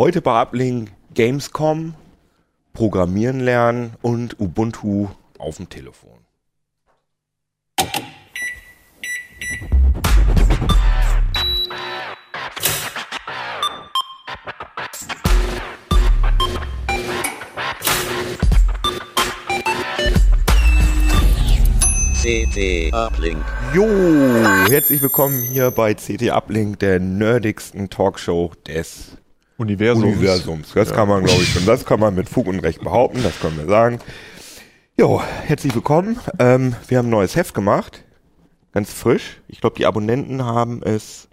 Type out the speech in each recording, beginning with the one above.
Heute bei Uplink Gamescom, Programmieren lernen und Ubuntu auf dem Telefon. CT Uplink. Jo, herzlich willkommen hier bei CT Uplink, der nerdigsten Talkshow des Universums. Universums. Das Ja. kann man, glaube ich, schon. Das kann man mit Fug und Recht behaupten, das können wir sagen. Jo, herzlich willkommen. Ähm, wir haben ein neues Heft gemacht. Ganz frisch. Ich glaube, die Abonnenten haben es.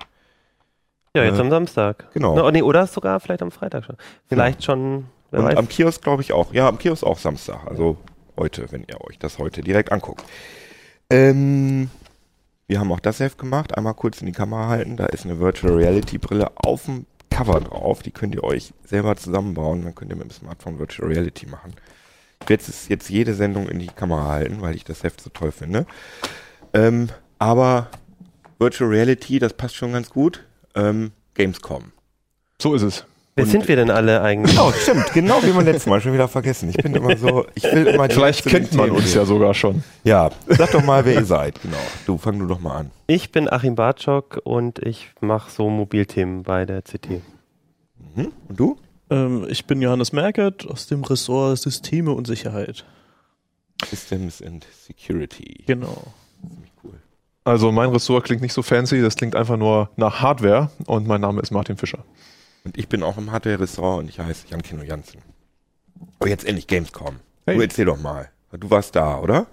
Ja, jetzt Äh, am Samstag. genau. Na, oh, nee, oder sogar vielleicht am Freitag schon. Vielleicht schon, wer und weiß. am Kiosk, glaube ich, auch. Ja, am Kiosk auch Samstag. Also heute, wenn ihr euch das heute direkt anguckt. Ähm, wir haben auch das Heft gemacht. Einmal kurz in die Kamera halten. Da ist eine Virtual Reality Brille auf dem Cover drauf. Die könnt ihr euch selber zusammenbauen. Dann könnt ihr mit dem Smartphone Virtual Reality machen. Ich werde es jetzt jede Sendung in die Kamera halten, weil ich das Heft so toll finde. Ähm, aber Virtual Reality, das passt schon ganz gut. Ähm, Gamescom. So ist es. Wer sind wir denn alle eigentlich? Oh, stimmt, genau wie beim letzten Mal schon wieder vergessen. Ich bin immer so, ich will immer Vielleicht kennt man uns ja sogar schon. Ja, sag doch mal, wer ihr seid. Genau. Du fang du doch mal an. Ich bin Achim Bartschok und ich mache so Mobilthemen bei der CT. Mhm. Und du? Ähm, ich bin Johannes Merkert aus dem Ressort Systeme und Sicherheit. Systems and Security. Genau. Ziemlich cool. Also mein Ressort klingt nicht so fancy, das klingt einfach nur nach Hardware und mein Name ist Martin Fischer. Und ich bin auch im Hardware-Restaurant und ich heiße Jan Kino Jansen. Oh, jetzt endlich Gamescom. Hey. Du erzähl doch mal. Du warst da, oder?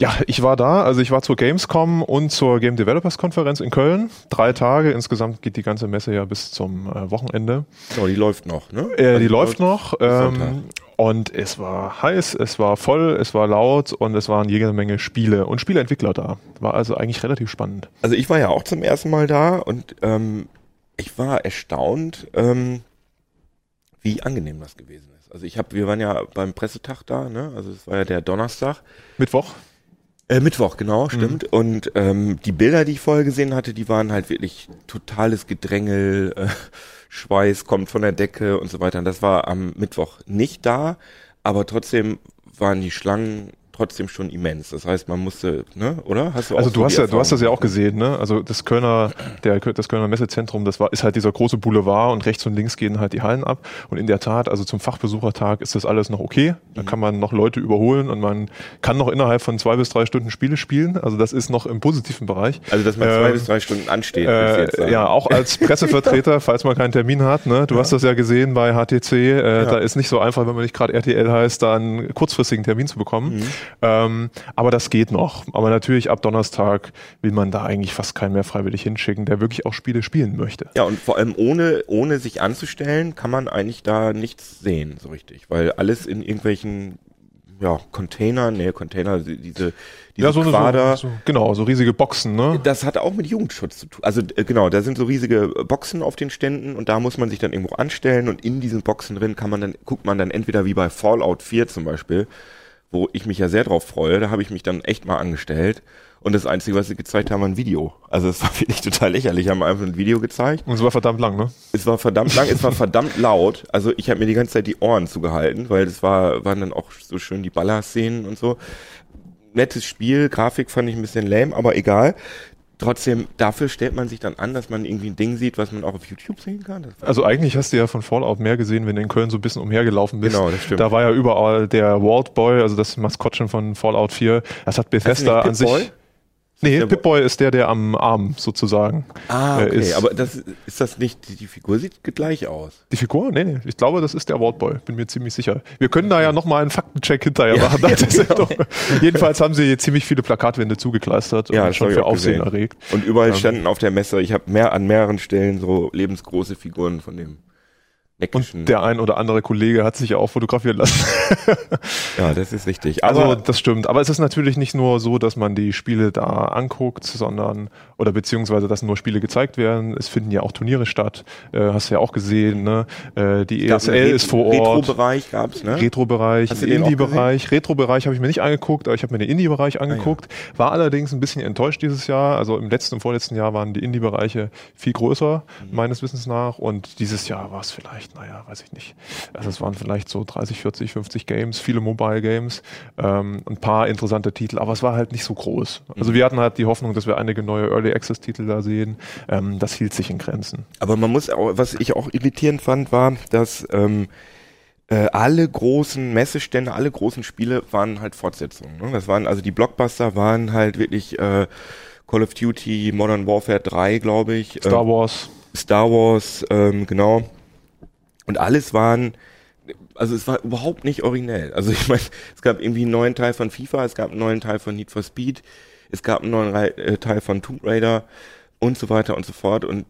Ja, ich war da, also ich war zur Gamescom und zur Game Developers Konferenz in Köln. Drei Tage, insgesamt geht die ganze Messe ja bis zum äh, Wochenende. Genau, die läuft noch, ne? Äh, Also die läuft noch Sonntag. ähm, und es war heiß, es war voll, es war laut und es waren jede Menge Spiele und Spieleentwickler da. War also eigentlich relativ spannend. Also ich war ja auch zum ersten Mal da und ähm, ich war erstaunt, ähm, wie angenehm das gewesen ist. Also ich habe, wir waren ja beim Pressetag da, ne? Also es war ja der Donnerstag. Mittwoch? Äh, Mittwoch, genau, stimmt. Und ähm, die Bilder, die ich vorher gesehen hatte, die waren halt wirklich totales Gedrängel, äh, Schweiß kommt von der Decke und so weiter. Und das war am Mittwoch nicht da, aber trotzdem waren die Schlangen trotzdem schon immens. Das heißt, man musste, ne, oder? Hast du auch Also so du hast die ja, du hast das ja auch gesehen, ne? Also das Kölner, der, das Kölner Messezentrum, das war, ist halt dieser große Boulevard und rechts und links gehen halt die Hallen ab. Und in der Tat, also zum Fachbesuchertag ist das alles noch okay. Da kann man noch Leute überholen und man kann noch innerhalb von zwei bis drei Stunden Spiele spielen. Also das ist noch im positiven Bereich. Also, dass man zwei Ähm, bis drei Stunden ansteht. jetzt Äh, sagen. ja, auch als Pressevertreter, falls man keinen Termin hat. Ne? Du hast das ja gesehen bei HTC. Äh, Da ist nicht so einfach, wenn man nicht gerade RTL heißt, da einen kurzfristigen Termin zu bekommen. Mhm. Ähm, aber das geht noch. Aber natürlich ab Donnerstag will man da eigentlich fast keinen mehr freiwillig hinschicken, der wirklich auch Spiele spielen möchte. Ja, und vor allem ohne, ohne sich anzustellen, kann man eigentlich da nichts sehen, so richtig. Weil alles in irgendwelchen, ja, Containern, nee, Container, die- diese, diese so, eine- Quader, so, so, genau, so riesige Boxen. Ne? das hat auch mit Jugendschutz zu tun. Also äh, genau, da sind so riesige Boxen auf den Ständen und da muss man sich dann irgendwo anstellen und in diesen Boxen drin kann man dann, guckt man dann entweder wie bei Fallout 4 zum Beispiel, wo ich mich ja sehr drauf freue, da habe ich mich dann echt mal angestellt und das Einzige, was sie gezeigt haben, war ein Video. Also es war wirklich total lächerlich, haben einfach ein Video gezeigt Und es war verdammt lang, ne? es war verdammt lang, es war verdammt laut. Also ich habe mir die ganze Zeit die Ohren zugehalten, weil das war, waren dann auch so schön die Ballerszenen und so. Nettes Spiel, Grafik fand ich ein bisschen lame, aber egal. Trotzdem, dafür stellt man sich dann an, dass man irgendwie ein Ding sieht, was man auch auf YouTube sehen kann. Also eigentlich hast du ja von Fallout mehr gesehen, wenn du in Köln so ein bisschen umhergelaufen bist. Genau, das stimmt. Da war ja überall der Walt Boy, also das Maskottchen von Fallout 4. Das hat Bethesda an sich. Pip-Boy? Nee, Pip-Boy ist der, der am Arm sozusagen. ah, äh, okay, ist- aber das ist das nicht, die, Figur sieht gleich aus. Die Figur? Nee, nee, ich glaube, das ist der Walt Boy, bin mir ziemlich sicher. Wir können da ja nochmal einen Faktencheck hinterher Ja, machen. ja, genau. Jedenfalls haben sie ziemlich viele Plakatwände zugekleistert Ja, und schon für Aufsehen gesehen. erregt. Und überall Ähm. standen auf der Messe, ich habe mehr an mehreren Stellen so lebensgroße Figuren von dem neckischen. Und der ein oder andere Kollege hat sich ja auch fotografieren lassen. ja, das ist richtig. Also Aber das stimmt. Aber es ist natürlich nicht nur so, dass man die Spiele da anguckt, sondern oder beziehungsweise dass nur Spiele gezeigt werden. Es finden ja auch Turniere statt. Äh, hast du ja auch gesehen. Ne? Äh, die gab ESL einen ist vor Ort. Retro-Bereich gab's, ne? Retro-Bereich, Indie-Bereich. Retro-Bereich habe ich mir nicht angeguckt, aber ich habe mir den Indie-Bereich angeguckt. War allerdings ein bisschen enttäuscht dieses Jahr. Also im letzten und vorletzten Jahr waren die Indie-Bereiche viel größer, meines Wissens nach. Und dieses Jahr war es vielleicht vielleicht, naja, weiß ich nicht. Also es waren vielleicht so 30, 40, 50 Games, viele Mobile Games, ähm, ein paar interessante Titel, aber es war halt nicht so groß. Also wir hatten halt die Hoffnung, dass wir einige neue Early Access Titel da sehen. Ähm, das hielt sich in Grenzen. Aber man muss auch, was ich auch irritierend fand, war, dass ähm, äh, alle großen Messestände, alle großen Spiele waren halt Fortsetzungen. Ne? Das waren, also die Blockbuster waren halt wirklich äh, Call of Duty, Modern Warfare 3, glaube ich. Star ähm, Wars. Star Wars, ähm, genau. Und alles waren, also es war überhaupt nicht originell. Also ich meine, es gab irgendwie einen neuen Teil von FIFA, es gab einen neuen Teil von Need for Speed, es gab einen neuen äh, Teil von Tomb Raider und so weiter und so fort. Und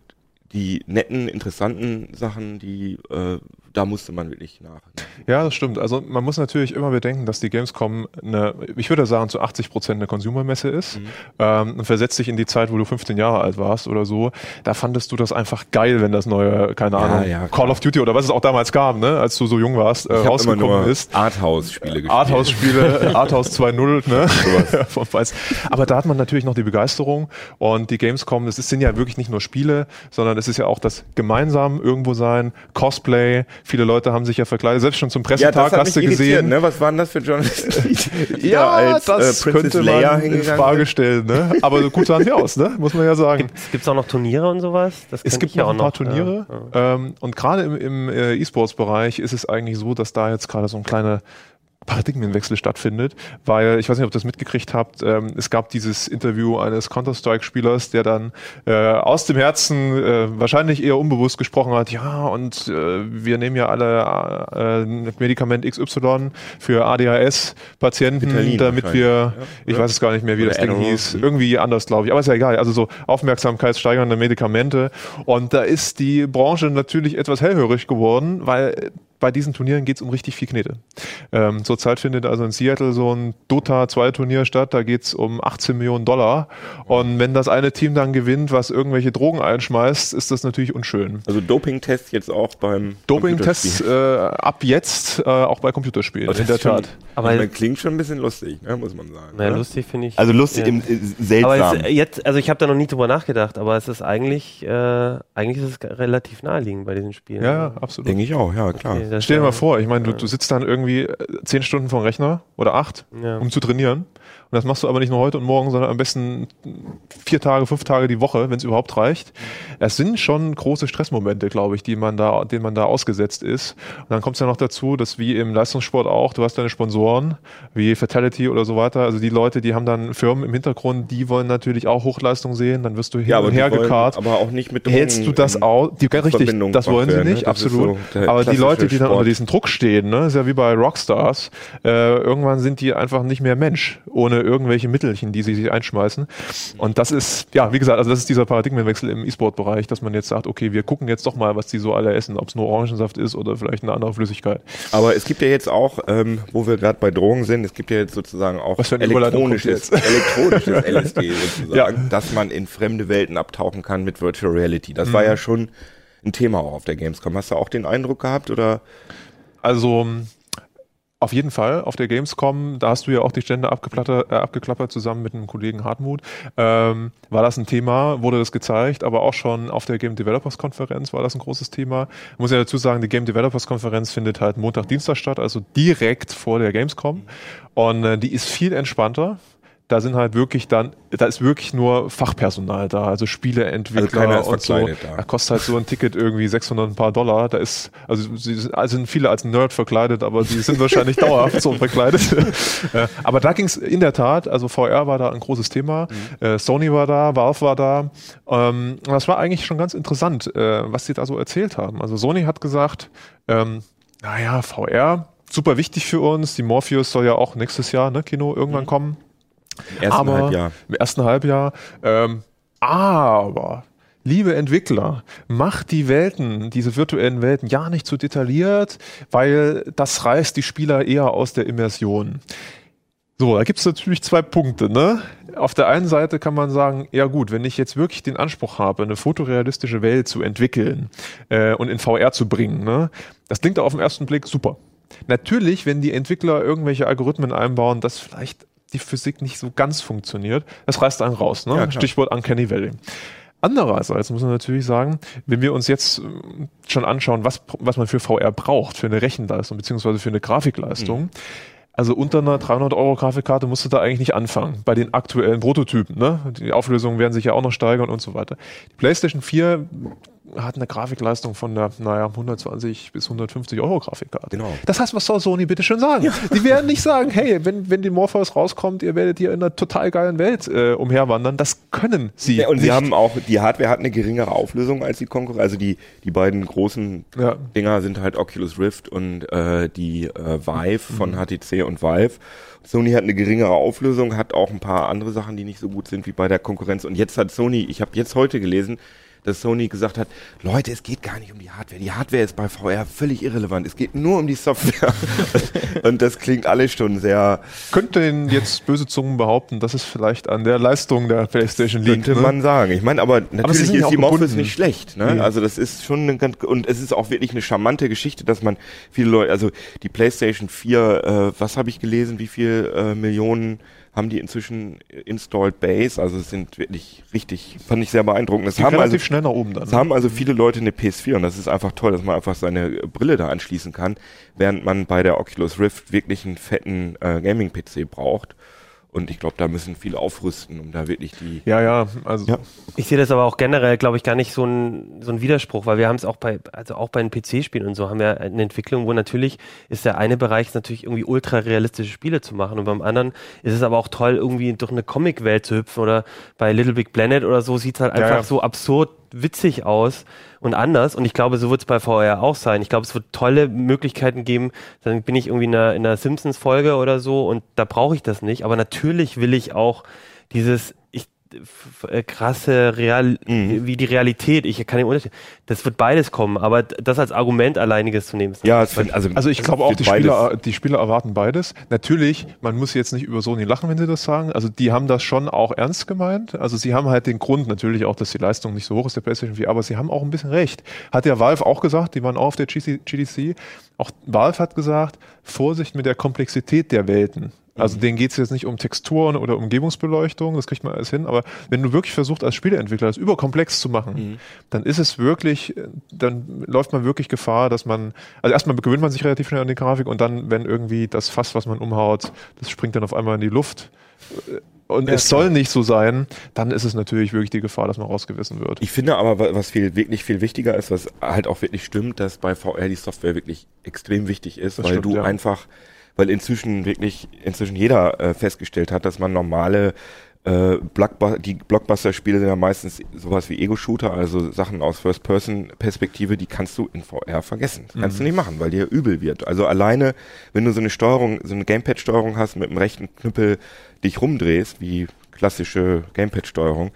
die netten, interessanten Sachen, die äh, da musste man wirklich nach. Ja, das stimmt. Also man muss natürlich immer bedenken, dass die Gamescom eine, ich würde sagen, zu 80 Prozent eine Consumer-Messe ist. Ähm, und versetzt dich in die Zeit, wo du 15 Jahre alt warst oder so. Da fandest du das einfach geil, wenn das neue, keine Ja, Ahnung, ja, Call of Duty oder was es auch damals gab, ne, als du so jung warst, äh, Ich habe immer rausgekommen nur ist. Arthouse-Spiele gespielt. Arthouse-Spiele, Arthouse 2.0, ne? Weiß. Aber da hat man natürlich noch die Begeisterung und die Gamescom, das sind ja wirklich nicht nur Spiele, sondern es ist ja auch das gemeinsam irgendwo sein, Cosplay. Viele Leute haben sich ja verkleidet, selbst schon zum ja, Pressetag das hat hast du gesehen. ne? Was waren das für Journalisten? Ja, da als das äh, Princess könnte Leia man in Frage stellen, ne? Aber gut sahen sie aus, ne? Muss man ja sagen. Gibt es auch noch Turniere und sowas? Das Es gibt ja noch auch ein paar Turniere ja. Ähm, und gerade im, im äh, E-Sports-Bereich ist es eigentlich so, dass da jetzt gerade so ein kleiner Paradigmenwechsel stattfindet, weil ich weiß nicht, ob ihr das mitgekriegt habt, ähm, es gab dieses Interview eines Counter-Strike-Spielers, der dann äh, aus dem Herzen äh, wahrscheinlich eher unbewusst gesprochen hat, ja und äh, wir nehmen ja alle äh, Medikament XY für ADHS-Patienten, damit wir, ja. ich weiß es gar nicht mehr, wie Oder das Ding Adderall. hieß, irgendwie anders, glaube ich. Aber ist ja egal. Also so aufmerksamkeitssteigernde Medikamente. Und da ist die Branche natürlich etwas hellhörig geworden, weil bei diesen Turnieren geht es um richtig viel Knete. Ähm, zurzeit findet also in Seattle so ein Dota 2 Turnier statt, da geht es um 18 Millionen Dollar. Und wenn das eine Team dann gewinnt, was irgendwelche Drogen einschmeißt, ist das natürlich unschön. Also Doping-Tests jetzt auch beim Doping-Tests äh, ab jetzt äh, auch bei Computerspielen, Also in das der Tat. Aber- Aber klingt schon ein bisschen lustig, ne, muss man sagen. Na, oder? lustig finde ich. Also lustig ja. im äh, seltsam. Aber es, jetzt, also ich habe da noch nie drüber nachgedacht, aber es ist eigentlich, äh, eigentlich ist es relativ naheliegend bei diesen Spielen. Ja, ja, absolut. Denke ich auch, ja, klar. Okay, Stell dir mal vor, ich meine, du, du sitzt dann irgendwie äh, zehn Stunden vor dem Rechner oder acht, Ja. um zu trainieren. Und das machst du aber nicht nur heute und morgen, sondern am besten vier Tage, fünf Tage die Woche, wenn es überhaupt reicht. Es sind schon große Stressmomente, glaube ich, die man da, denen man da ausgesetzt ist. Und dann kommt es ja noch dazu, dass wie im Leistungssport auch, du hast deine Sponsoren, wie Fatality oder so weiter. Also die Leute, die haben dann Firmen im Hintergrund, die wollen natürlich auch Hochleistung sehen. Dann wirst du hin ja, und her gekarrt. aber auch nicht mit Drogen Hältst du das aus? Die, richtig, Verbindung das wollen sie werden, nicht, ne? Absolut. so Aber die Leute, die dann Sport. unter diesem Druck stehen, ne, ist ja wie bei Rockstars, äh, irgendwann sind die einfach nicht mehr Mensch, ohne irgendwelche Mittelchen, die sie sich einschmeißen. Und das ist, ja, wie gesagt, also das ist dieser Paradigmenwechsel im E-Sport-Bereich, dass man jetzt sagt, okay, wir gucken jetzt doch mal, was die so alle essen, ob es nur Orangensaft ist oder vielleicht eine andere Flüssigkeit. Aber es gibt ja jetzt auch, ähm, wo wir gerade bei Drogen sind, es gibt ja jetzt sozusagen auch elektronisches, elektronisches LSD sozusagen, dass man in fremde Welten abtauchen kann mit Virtual Reality. Das war ja schon ein Thema auch auf der Gamescom. Hast du auch den Eindruck gehabt oder? Also auf jeden Fall auf der Gamescom, da hast du ja auch die Stände abgeklappert, äh, abgeklappert zusammen mit einem Kollegen Hartmut. Ähm, war das ein Thema, wurde das gezeigt, aber auch schon auf der Game Developers Konferenz war das ein großes Thema. Ich muss ja dazu sagen, die Game Developers Konferenz findet halt Montag, Dienstag statt, also direkt vor der Gamescom. Und äh, die ist viel entspannter. Da sind halt wirklich dann, da ist wirklich nur Fachpersonal da, also Spieleentwickler Also und so. da. Da kostet halt so ein Ticket irgendwie 600 ein paar Dollar. Da ist, also sie sind, also sind viele als Nerd verkleidet, aber die sind wahrscheinlich dauerhaft so verkleidet. Äh, aber da ging es in der Tat, also VR war da ein großes Thema. Mhm. Äh, Sony war da, Valve war da. Ähm, das war eigentlich schon ganz interessant, äh, was sie da so erzählt haben. Also Sony hat gesagt, ähm, naja, VR, super wichtig für uns. Die Morpheus soll ja auch nächstes Jahr, ne, Kino, irgendwann Mhm. kommen. Im ersten aber Halbjahr. im ersten Halbjahr. Ähm, aber liebe Entwickler, macht die Welten, diese virtuellen Welten, ja nicht zu detailliert, weil das reißt die Spieler eher aus der Immersion. So, da gibt es natürlich zwei Punkte. Ne? Auf der einen Seite kann man sagen, ja gut, wenn ich jetzt wirklich den Anspruch habe, eine fotorealistische Welt zu entwickeln äh, und in VR zu bringen, ne? das klingt auf den ersten Blick super. Natürlich, wenn die Entwickler irgendwelche Algorithmen einbauen, dass vielleicht die Physik nicht so ganz funktioniert, das reißt einen raus. Ne? Ja. Stichwort Uncanny Valley. Andererseits muss man natürlich sagen, wenn wir uns jetzt äh, schon anschauen, was, was man für VR braucht, für eine Rechenleistung beziehungsweise für eine Grafikleistung, Mhm. also unter einer 300 Euro Grafikkarte musst du da eigentlich nicht anfangen, bei den aktuellen Prototypen. Ne? Die Auflösungen werden sich ja auch noch steigern und so weiter. Die PlayStation 4 hat eine Grafikleistung von der, naja, 120 bis 150 Euro Grafikkarte. Genau. Das heißt, was soll Sony bitte schön sagen? Die werden nicht sagen, hey, wenn, wenn die Morpheus rauskommt, ihr werdet hier in einer total geilen Welt äh, umherwandern. Das können sie. Ja, und nicht. sie haben auch, die Hardware hat eine geringere Auflösung als die Konkurrenz. Also die, die beiden großen Ja. Dinger sind halt Oculus Rift und äh, die äh, Vive von HTC und Valve. Sony hat eine geringere Auflösung, hat auch ein paar andere Sachen, die nicht so gut sind wie bei der Konkurrenz. Und jetzt hat Sony, ich habe jetzt heute gelesen, dass Sony gesagt hat, Leute, es geht gar nicht um die Hardware. Die Hardware ist bei VR völlig irrelevant. Es geht nur um die Software. und das klingt alles schon sehr, Könnten jetzt böse Zungen behaupten, dass es vielleicht an der Leistung der PlayStation liegt. könnte ne? man sagen. Ich meine, aber natürlich ja ist die gebunden. nicht schlecht. Ne? Nee. Also das ist schon eine ganz, und es ist auch wirklich eine charmante Geschichte, dass man viele Leute, also die PlayStation 4, äh, was habe ich gelesen, wie viel äh, Millionen haben die inzwischen installed Base? Also es sind wirklich richtig, fand ich sehr beeindruckend. Es Geht haben relativ also schnell nach oben dann. es haben also viele Leute eine PS4 und das ist einfach toll, dass man einfach seine Brille da anschließen kann, während man bei der Oculus Rift wirklich einen fetten äh, Gaming-PC braucht. Und ich glaube, da müssen viele aufrüsten, um da wirklich die. ja, ja, also Ja. Ich sehe das aber auch generell, glaube ich, gar nicht so ein, so ein Widerspruch, weil wir haben es auch bei, also auch bei den PC-Spielen und so haben wir eine Entwicklung, wo natürlich ist der eine Bereich natürlich irgendwie ultra realistische Spiele zu machen und beim anderen ist es aber auch toll, irgendwie durch eine Comic-Welt zu hüpfen oder bei Little Big Planet oder so sieht es halt Ja, einfach ja. so absurd witzig aus und anders. Und ich glaube, so wird es bei VR auch sein. Ich glaube, es wird tolle Möglichkeiten geben, dann bin ich irgendwie in einer, in einer Simpsons-Folge oder so und da brauche ich das nicht, aber natürlich will ich auch dieses, krasse Real, Mhm. wie die Realität. Ich kann den Unterschied. Das wird beides kommen, aber das als Argument alleiniges zu nehmen. ist Ja, find, also, Also ich glaube auch, die beides- Spieler, die Spieler erwarten beides. Natürlich, man muss jetzt nicht über Sony lachen, wenn sie das sagen. Also die haben das schon auch ernst gemeint. Also sie haben halt den Grund natürlich auch, dass die Leistung nicht so hoch ist der PlayStation 4, aber sie haben auch ein bisschen recht. Hat ja Valve auch gesagt, die waren auch auf der GDC. Auch Valve hat gesagt, Vorsicht mit der Komplexität der Welten. Also denen geht es jetzt nicht um Texturen oder Umgebungsbeleuchtung, das kriegt man alles hin, aber wenn du wirklich versuchst, als Spieleentwickler das überkomplex zu machen, dann ist es wirklich, äh, dann läuft man wirklich Gefahr, dass man, also erstmal gewöhnt man sich relativ schnell an die Grafik und dann, wenn irgendwie das Fass, was man umhaut, das springt dann auf einmal in die Luft äh, und es soll nicht so sein, dann ist es natürlich wirklich die Gefahr, dass man rausgewissen wird. Ich finde aber, wa- was viel, wirklich viel wichtiger ist, was halt auch wirklich stimmt, dass bei VR die Software wirklich extrem wichtig ist, Das weil stimmt, du ja. einfach, weil inzwischen wirklich, inzwischen jeder äh, festgestellt hat, dass man normale äh, Blockbu die Blockbuster-Spiele sind ja meistens sowas wie Ego-Shooter, also Sachen aus First-Person-Perspektive, die kannst du in VR vergessen. Das kannst du nicht machen, weil dir übel wird. Also alleine, wenn du so eine Steuerung, so eine Gamepad-Steuerung hast, mit dem rechten Knüppel dich rumdrehst, wie klassische Gamepad-Steuerung,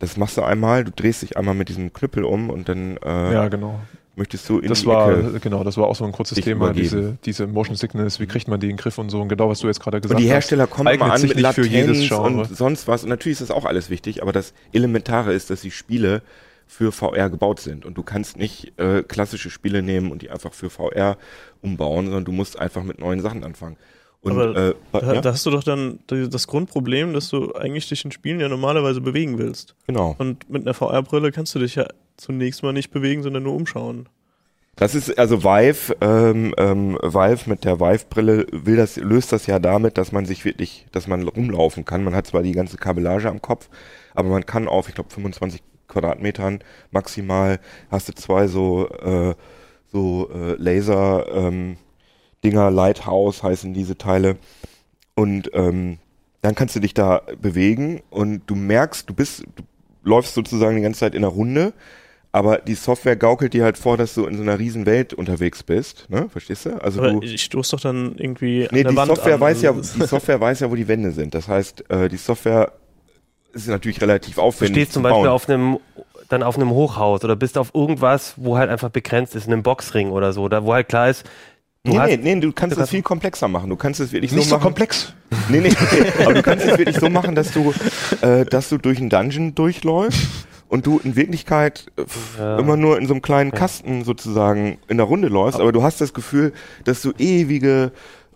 das machst du einmal, du drehst dich einmal mit diesem Knüppel um und dann äh, Ja, genau. Möchtest du in Das die war, Ecke. genau, das war auch so ein kurzes Thema, übergeben. diese, diese Motion Sickness, wie kriegt man die in den Griff und so, und genau was du jetzt gerade gesagt Und die hast. Hersteller kommen eignet immer an sich mit nicht für jedes Latenz und sonst was. Und natürlich ist das auch alles wichtig, aber das Elementare ist, dass die Spiele für VR gebaut sind. Und du kannst nicht äh, klassische Spiele nehmen und die einfach für VR umbauen, sondern du musst einfach mit neuen Sachen anfangen. Und, Aber äh, Da, ja, da hast du doch dann das Grundproblem, dass du eigentlich dich in Spielen ja normalerweise bewegen willst. genau. Und mit einer VR-Brille kannst du dich ja zunächst mal nicht bewegen, sondern nur umschauen. Das ist also Vive, ähm, ähm, Vive mit der Vive-Brille will das, löst das ja damit, dass man sich wirklich, dass man rumlaufen kann. Man hat zwar die ganze Kabellage am Kopf, aber man kann auf, ich glaube, 25 Quadratmetern maximal hast du zwei so, äh, so äh, Laser ähm, Dinger, Lighthouse heißen diese Teile. Und ähm, dann kannst du dich da bewegen und du merkst, du bist, du läufst sozusagen die ganze Zeit in einer Runde, aber die Software gaukelt dir halt vor, dass du in so einer riesen Welt unterwegs bist, ne? Verstehst du? Also Aber du, ich stoß doch dann irgendwie nee, an der die Wand Software an. weiß ja, die Software weiß ja, wo die Wände sind. Das heißt, äh, die Software ist natürlich relativ Du aufwendig stehst zum zu Beispiel bauen. auf einem dann auf einem Hochhaus oder bist auf irgendwas, wo halt einfach begrenzt ist, in einem Boxring oder so, da wo halt klar ist, du Nee, nee, nee, du kannst es viel komplexer machen. Du kannst es wirklich Nicht so so machen. komplex. Nee, nee, aber du kannst es wirklich so machen, dass du, äh, dass du durch einen Dungeon durchläufst und du in Wirklichkeit äh, Ja. immer nur in so einem kleinen Kasten sozusagen in der Runde läufst, aber du hast das Gefühl, dass du ewige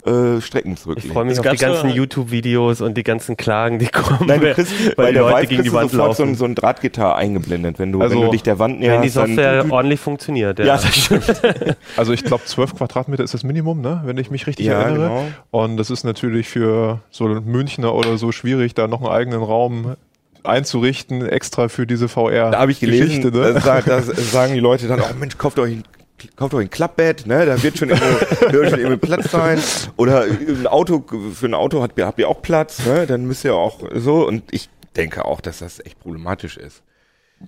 äh, Strecken Ich zurücklegen. freue mich Es auf die so- ganzen YouTube-videos und die ganzen Klagen, die kommen, Nein, du weil- kriegst, weil bei die der Leute Vive gegen die du Wand sofort so ein, laufen. so ein Drahtgitter eingeblendet, wenn du, Also, wenn du dich der Wand Wenn näherst. die Software dann, ordentlich funktioniert. Ja, ja, das stimmt. Also ich glaube, 12 Quadratmeter ist das Minimum, ne? wenn ich mich richtig Ja, erinnere. genau. Und das ist natürlich für so einen Münchner oder so schwierig, da noch einen eigenen Raum einzurichten, extra für diese VR. Da habe ich gelesen, Geschichte, ne? da, sa- da sagen die Leute dann, oh Mensch, kauft euch ein Kauft euch ein Klappbett, ne? Da wird schon irgendwo Platz sein. Oder ein Auto, für ein Auto habt ihr, habt ihr auch Platz, ne? Dann müsst ihr auch so. Und ich denke auch, dass das echt problematisch ist.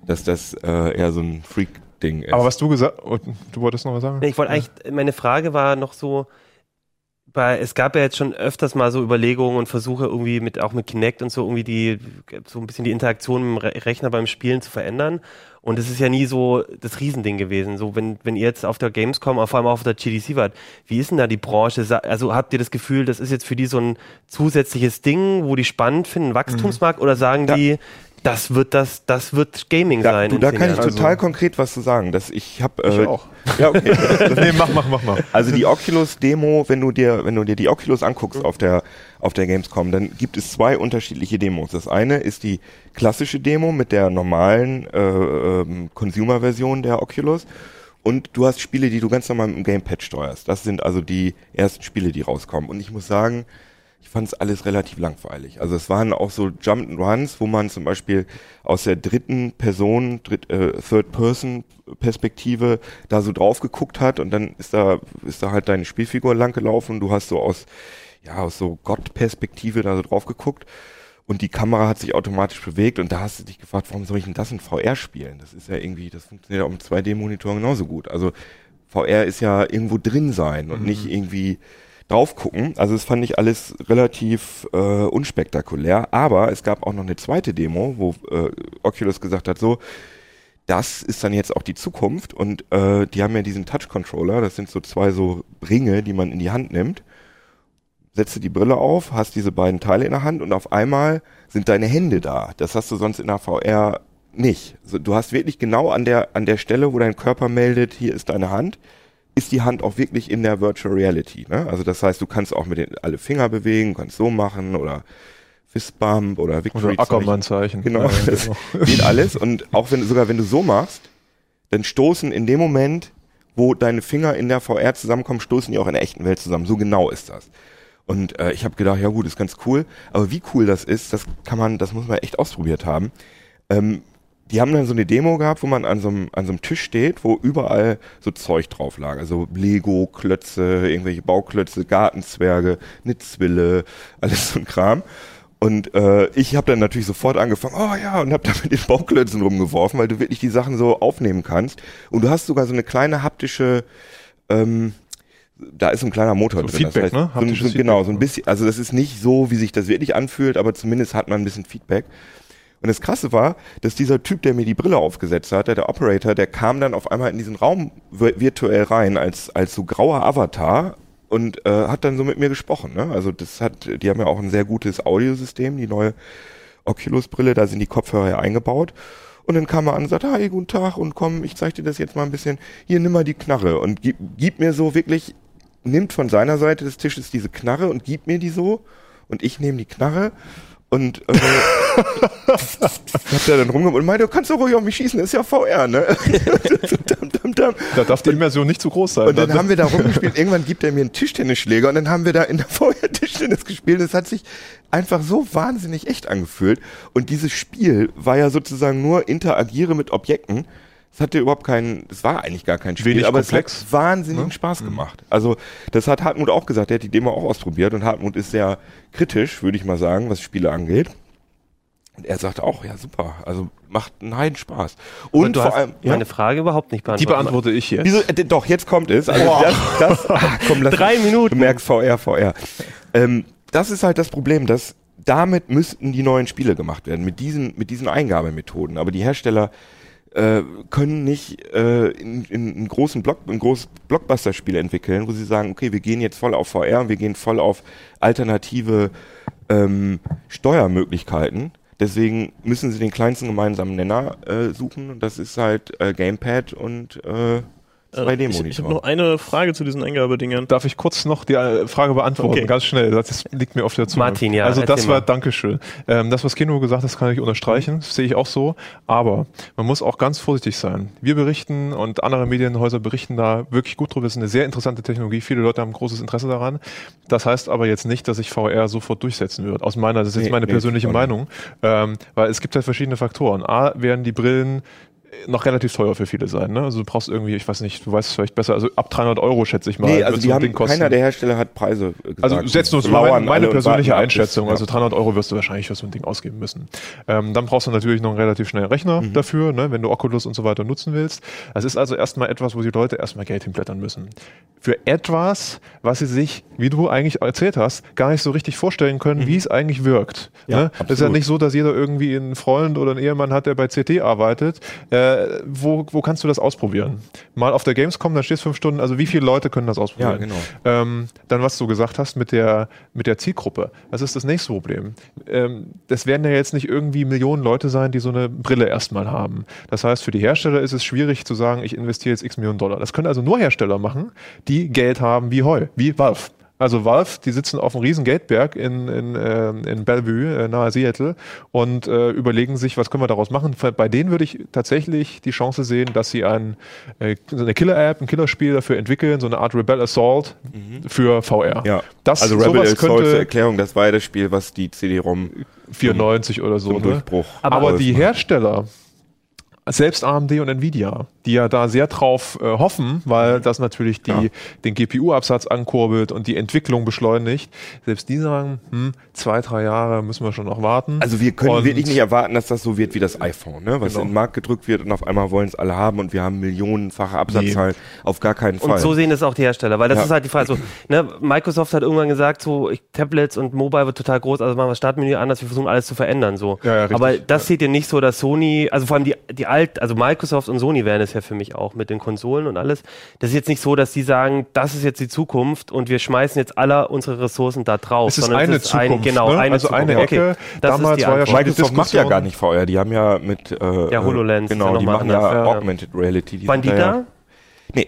Dass das äh, eher so ein Freak-Ding ist. Aber was du gesagt oh, du wolltest noch was sagen? Nee, Ich wollte eigentlich, meine Frage war noch so, bei, es gab ja jetzt schon öfters mal so Überlegungen und Versuche irgendwie mit, auch mit Kinect und so irgendwie die, so ein bisschen die Interaktion mit dem Re Rechner beim Spielen zu verändern. Und es ist ja nie so das Riesending gewesen. So, wenn, wenn ihr jetzt auf der Gamescom, vor allem auch auf der GDC wart, wie ist denn da die Branche? Also habt ihr das Gefühl, das ist jetzt für die so ein zusätzliches Ding, wo die spannend finden, Wachstumsmarkt, oder sagen Da- die, das wird das, das wird Gaming da, sein? du, da kann ich Jahren? total konkret was zu sagen. Dass ich habe Ich äh, auch. Ja, okay. nee, mach, mach, mach mal. Also die Oculus-Demo, wenn du dir, wenn du dir die Oculus anguckst auf der, auf der Gamescom, dann gibt es zwei unterschiedliche Demos. Das eine ist die klassische Demo mit der normalen äh, ähm, Consumer-Version der Oculus. Und du hast Spiele, die du ganz normal mit dem Gamepad steuerst. Das sind also die ersten Spiele, die rauskommen. Und ich muss sagen, ich fand es alles relativ langweilig. Also es waren auch so Jump and Runs, wo man zum Beispiel aus der dritten Person, dritt, äh, Third-Person-Perspektive da so drauf geguckt hat und dann ist da ist da halt deine Spielfigur lang gelaufen und du hast so aus ja aus so Gott-Perspektive da so drauf geguckt und die Kamera hat sich automatisch bewegt und da hast du dich gefragt, warum soll ich denn das in VR spielen? Das ist ja irgendwie, das funktioniert auch mit 2D-Monitoren genauso gut. Also VR ist ja irgendwo drin sein und nicht irgendwie drauf gucken. Also das fand ich alles relativ äh, unspektakulär. Aber es gab auch noch eine zweite Demo, wo äh, Oculus gesagt hat, so, das ist dann jetzt auch die Zukunft und äh, die haben ja diesen Touch-Controller, das sind so zwei so Ringe, die man in die Hand nimmt. Setzt du die Brille auf, hast diese beiden Teile in der Hand und auf einmal sind deine Hände da. Das hast du sonst in der VR nicht. Du hast wirklich genau an der, an der Stelle, wo dein Körper meldet, hier ist deine Hand, ist die Hand auch wirklich in der Virtual Reality. Ne? Also das heißt, du kannst auch mit den alle Finger bewegen, kannst so machen oder Fistbump oder Victory Oder Ackermann-Zeichen. Genau, Ja, das genau. geht alles. Und auch wenn sogar wenn du so machst, dann stoßen in dem Moment, wo deine Finger in der VR zusammenkommen, stoßen die auch in der echten Welt zusammen. So genau ist das. Und äh, ich habe gedacht, ja gut, ist ganz cool. Aber wie cool das ist, das kann man, das muss man echt ausprobiert haben. Ähm, die haben dann so eine Demo gehabt, wo man an so einem, an so einem Tisch steht, wo überall so Zeug drauf lag. Also Lego, Klötze, irgendwelche Bauklötze, Gartenzwerge, eine Zwille, alles so ein Kram. Und äh, ich habe dann natürlich sofort angefangen, oh ja, und habe da mit den Bauklötzen rumgeworfen, weil du wirklich die Sachen so aufnehmen kannst. Und du hast sogar so eine kleine haptische, ähm, da ist so ein kleiner Motor So drin. Feedback, das heißt, ne? So, Haptisches so, genau, Feedback. so ein bisschen, also das ist nicht so, wie sich das wirklich anfühlt, aber zumindest hat man ein bisschen Feedback. Und das Krasse war, dass dieser Typ, der mir die Brille aufgesetzt hat, der, Operator, der kam dann auf einmal in diesen Raum vi- virtuell rein als, als so grauer Avatar und äh, hat dann so mit mir gesprochen. Ne? Also das hat, die haben ja auch ein sehr gutes Audiosystem, die neue Oculus-Brille, da sind die Kopfhörer ja eingebaut. Und dann kam er an und sagte, hi, guten Tag und komm, ich zeig dir das jetzt mal ein bisschen. Hier, nimm mal die Knarre und gib, gib mir so wirklich, nimmt von seiner Seite des Tisches diese Knarre und gibt mir die so. Und ich nehme die Knarre und äh, hat er dann rumgemacht und meinte, du kannst doch ruhig auf mich schießen, das ist ja VR, ne? dam, dam, dam. Da darf die Immersion nicht zu groß sein. Und dann ne? haben wir da rumgespielt. Irgendwann gibt er mir einen Tischtennisschläger und dann haben wir da in der VR Tischtennis gespielt. Es hat sich einfach so wahnsinnig echt angefühlt. Und dieses Spiel war ja sozusagen nur interagiere mit Objekten. Es hatte überhaupt keinen, es war eigentlich gar kein Spiel, Wenig aber komplex. es hat wahnsinnigen Ne? Spaß gemacht. Also das hat Hartmut auch gesagt, er hat die Demo auch ausprobiert und Hartmut ist sehr kritisch, würde ich mal sagen, was Spiele angeht. Und er sagte auch, ja super, also macht einen Heiden Spaß. Und du vor hast allem, ja, meine Frage überhaupt nicht Die beantwortet. beantworte ich jetzt. Wieso, äh, doch, jetzt kommt es. Also das, das, ah, komm, lass Drei Minuten. Du merkst VR, VR. Ähm, das ist halt das Problem, dass damit müssten die neuen Spiele gemacht werden, mit diesen, mit diesen Eingabemethoden. Aber die Hersteller äh, können nicht äh, in, in, einen großen Block, ein großes Blockbuster-Spiel entwickeln, wo sie sagen, okay, wir gehen jetzt voll auf VR und wir gehen voll auf alternative ähm, Steuermöglichkeiten. Deswegen müssen sie den kleinsten gemeinsamen Nenner äh, suchen und das ist halt äh, Gamepad und äh, Äh, ich2D-Monitor. ich habe noch eine Frage zu diesen Eingabedingern. Darf ich kurz noch die äh, Frage beantworten? Okay. Ganz schnell. Das liegt mir auf der Zunge. Martin, ja, Also das war, mal. Dankeschön. Ähm, das, was Kino gesagt hat, kann ich unterstreichen. Das sehe ich auch so. Aber man muss auch ganz vorsichtig sein. Wir berichten und andere Medienhäuser berichten da wirklich gut drüber. Es ist eine sehr interessante Technologie. Viele Leute haben großes Interesse daran. Das heißt aber jetzt nicht, dass sich VR sofort durchsetzen wird. Aus meiner, das ist jetzt Nee, meine nee, persönliche. Meinung. Ähm, weil es gibt halt verschiedene Faktoren. A, werden die Brillen noch relativ teuer für viele sein. Ne? Also du brauchst irgendwie, ich weiß nicht, du weißt es vielleicht besser, also ab 300 Euro schätze ich mal. Nee, also so die ein haben, keiner der Hersteller hat Preise gesagt. Also setzt uns Die mal meine, meine persönliche Einschätzung. ja. Also 300 Euro wirst du wahrscheinlich für so ein Ding ausgeben müssen. Ähm, dann brauchst du natürlich noch einen relativ schnellen Rechner Mhm. dafür, ne, wenn du Oculus und so weiter nutzen willst. Das ist also erstmal etwas, wo die Leute erstmal Geld hinblättern müssen. Für etwas, was sie sich, wie du eigentlich erzählt hast, gar nicht so richtig vorstellen können, wie es eigentlich wirkt. Mhm. Ja, ne? Das ist ja nicht so, dass jeder irgendwie einen Freund oder einen Ehemann hat, der bei CT arbeitet. Äh, wo, wo kannst du das ausprobieren? Mal auf der Gamescom, da stehst du fünf Stunden, also wie viele Leute können das ausprobieren? Ja, genau. Ähm, dann, was du gesagt hast mit der, mit der Zielgruppe. Das ist das nächste Problem. Ähm, das werden ja jetzt nicht irgendwie Millionen Leute sein, die so eine Brille erstmal haben. Das heißt, für die Hersteller ist es schwierig zu sagen, ich investiere jetzt x Millionen Dollar. Das können also nur Hersteller machen, die Geld haben wie Heu, wie Valve. Also Valve, die sitzen auf einem riesen Geldberg in, in, ähm, in Bellevue, äh, nahe Seattle, und äh, überlegen sich, was können wir daraus machen. Bei denen würde ich tatsächlich die Chance sehen, dass sie ein, äh, so eine Killer-App, ein Killerspiel dafür entwickeln, so eine Art Rebel Assault für VR. Mhm. Ja, Das, also Rebel sowas Assault zur könnte Erklärung, das war ja das Spiel, was die CD-ROM 94 oder so. zum Ne? Durchbruch Aber, geholfen die. Hersteller, selbst AMD und Nvidia, die ja da sehr drauf äh, hoffen, weil das natürlich die, Ja. den GPU-Absatz ankurbelt und die Entwicklung beschleunigt, selbst die sagen, hm, zwei, drei Jahre müssen wir schon noch warten. Also wir können Und- wirklich nicht erwarten, dass das so wird wie das iPhone, ne? was Genau. in den Markt gedrückt wird und auf einmal wollen es alle haben und wir haben millionenfache Absatzzahlen. Auf gar keinen Fall. Und so sehen es auch die Hersteller, weil das Ja. ist halt die Frage. So, ne, Microsoft hat irgendwann gesagt, so ich, Tablets und Mobile wird total groß, also machen wir das Startmenü anders, wir versuchen alles zu verändern. So. Ja, ja, richtig. Aber das seht ihr nicht so, dass Sony, also vor allem die, die alt, also Microsoft und Sony wären es ja für mich auch mit den Konsolen und alles. Das ist jetzt nicht so, dass die sagen, das ist jetzt die Zukunft und wir schmeißen jetzt alle unsere Ressourcen da drauf. Es ist sondern eine es ist ein, Zukunft, genau, ne? eine Also Zukunft. eine Okay, Ecke. das Damals ist die war ja schon die Microsoft macht ja gar nicht VR, die haben ja mit äh, Ja, HoloLens ist genau, ja die machen anders, ja. Augmented Reality. Die Waren die da? Ja, nee,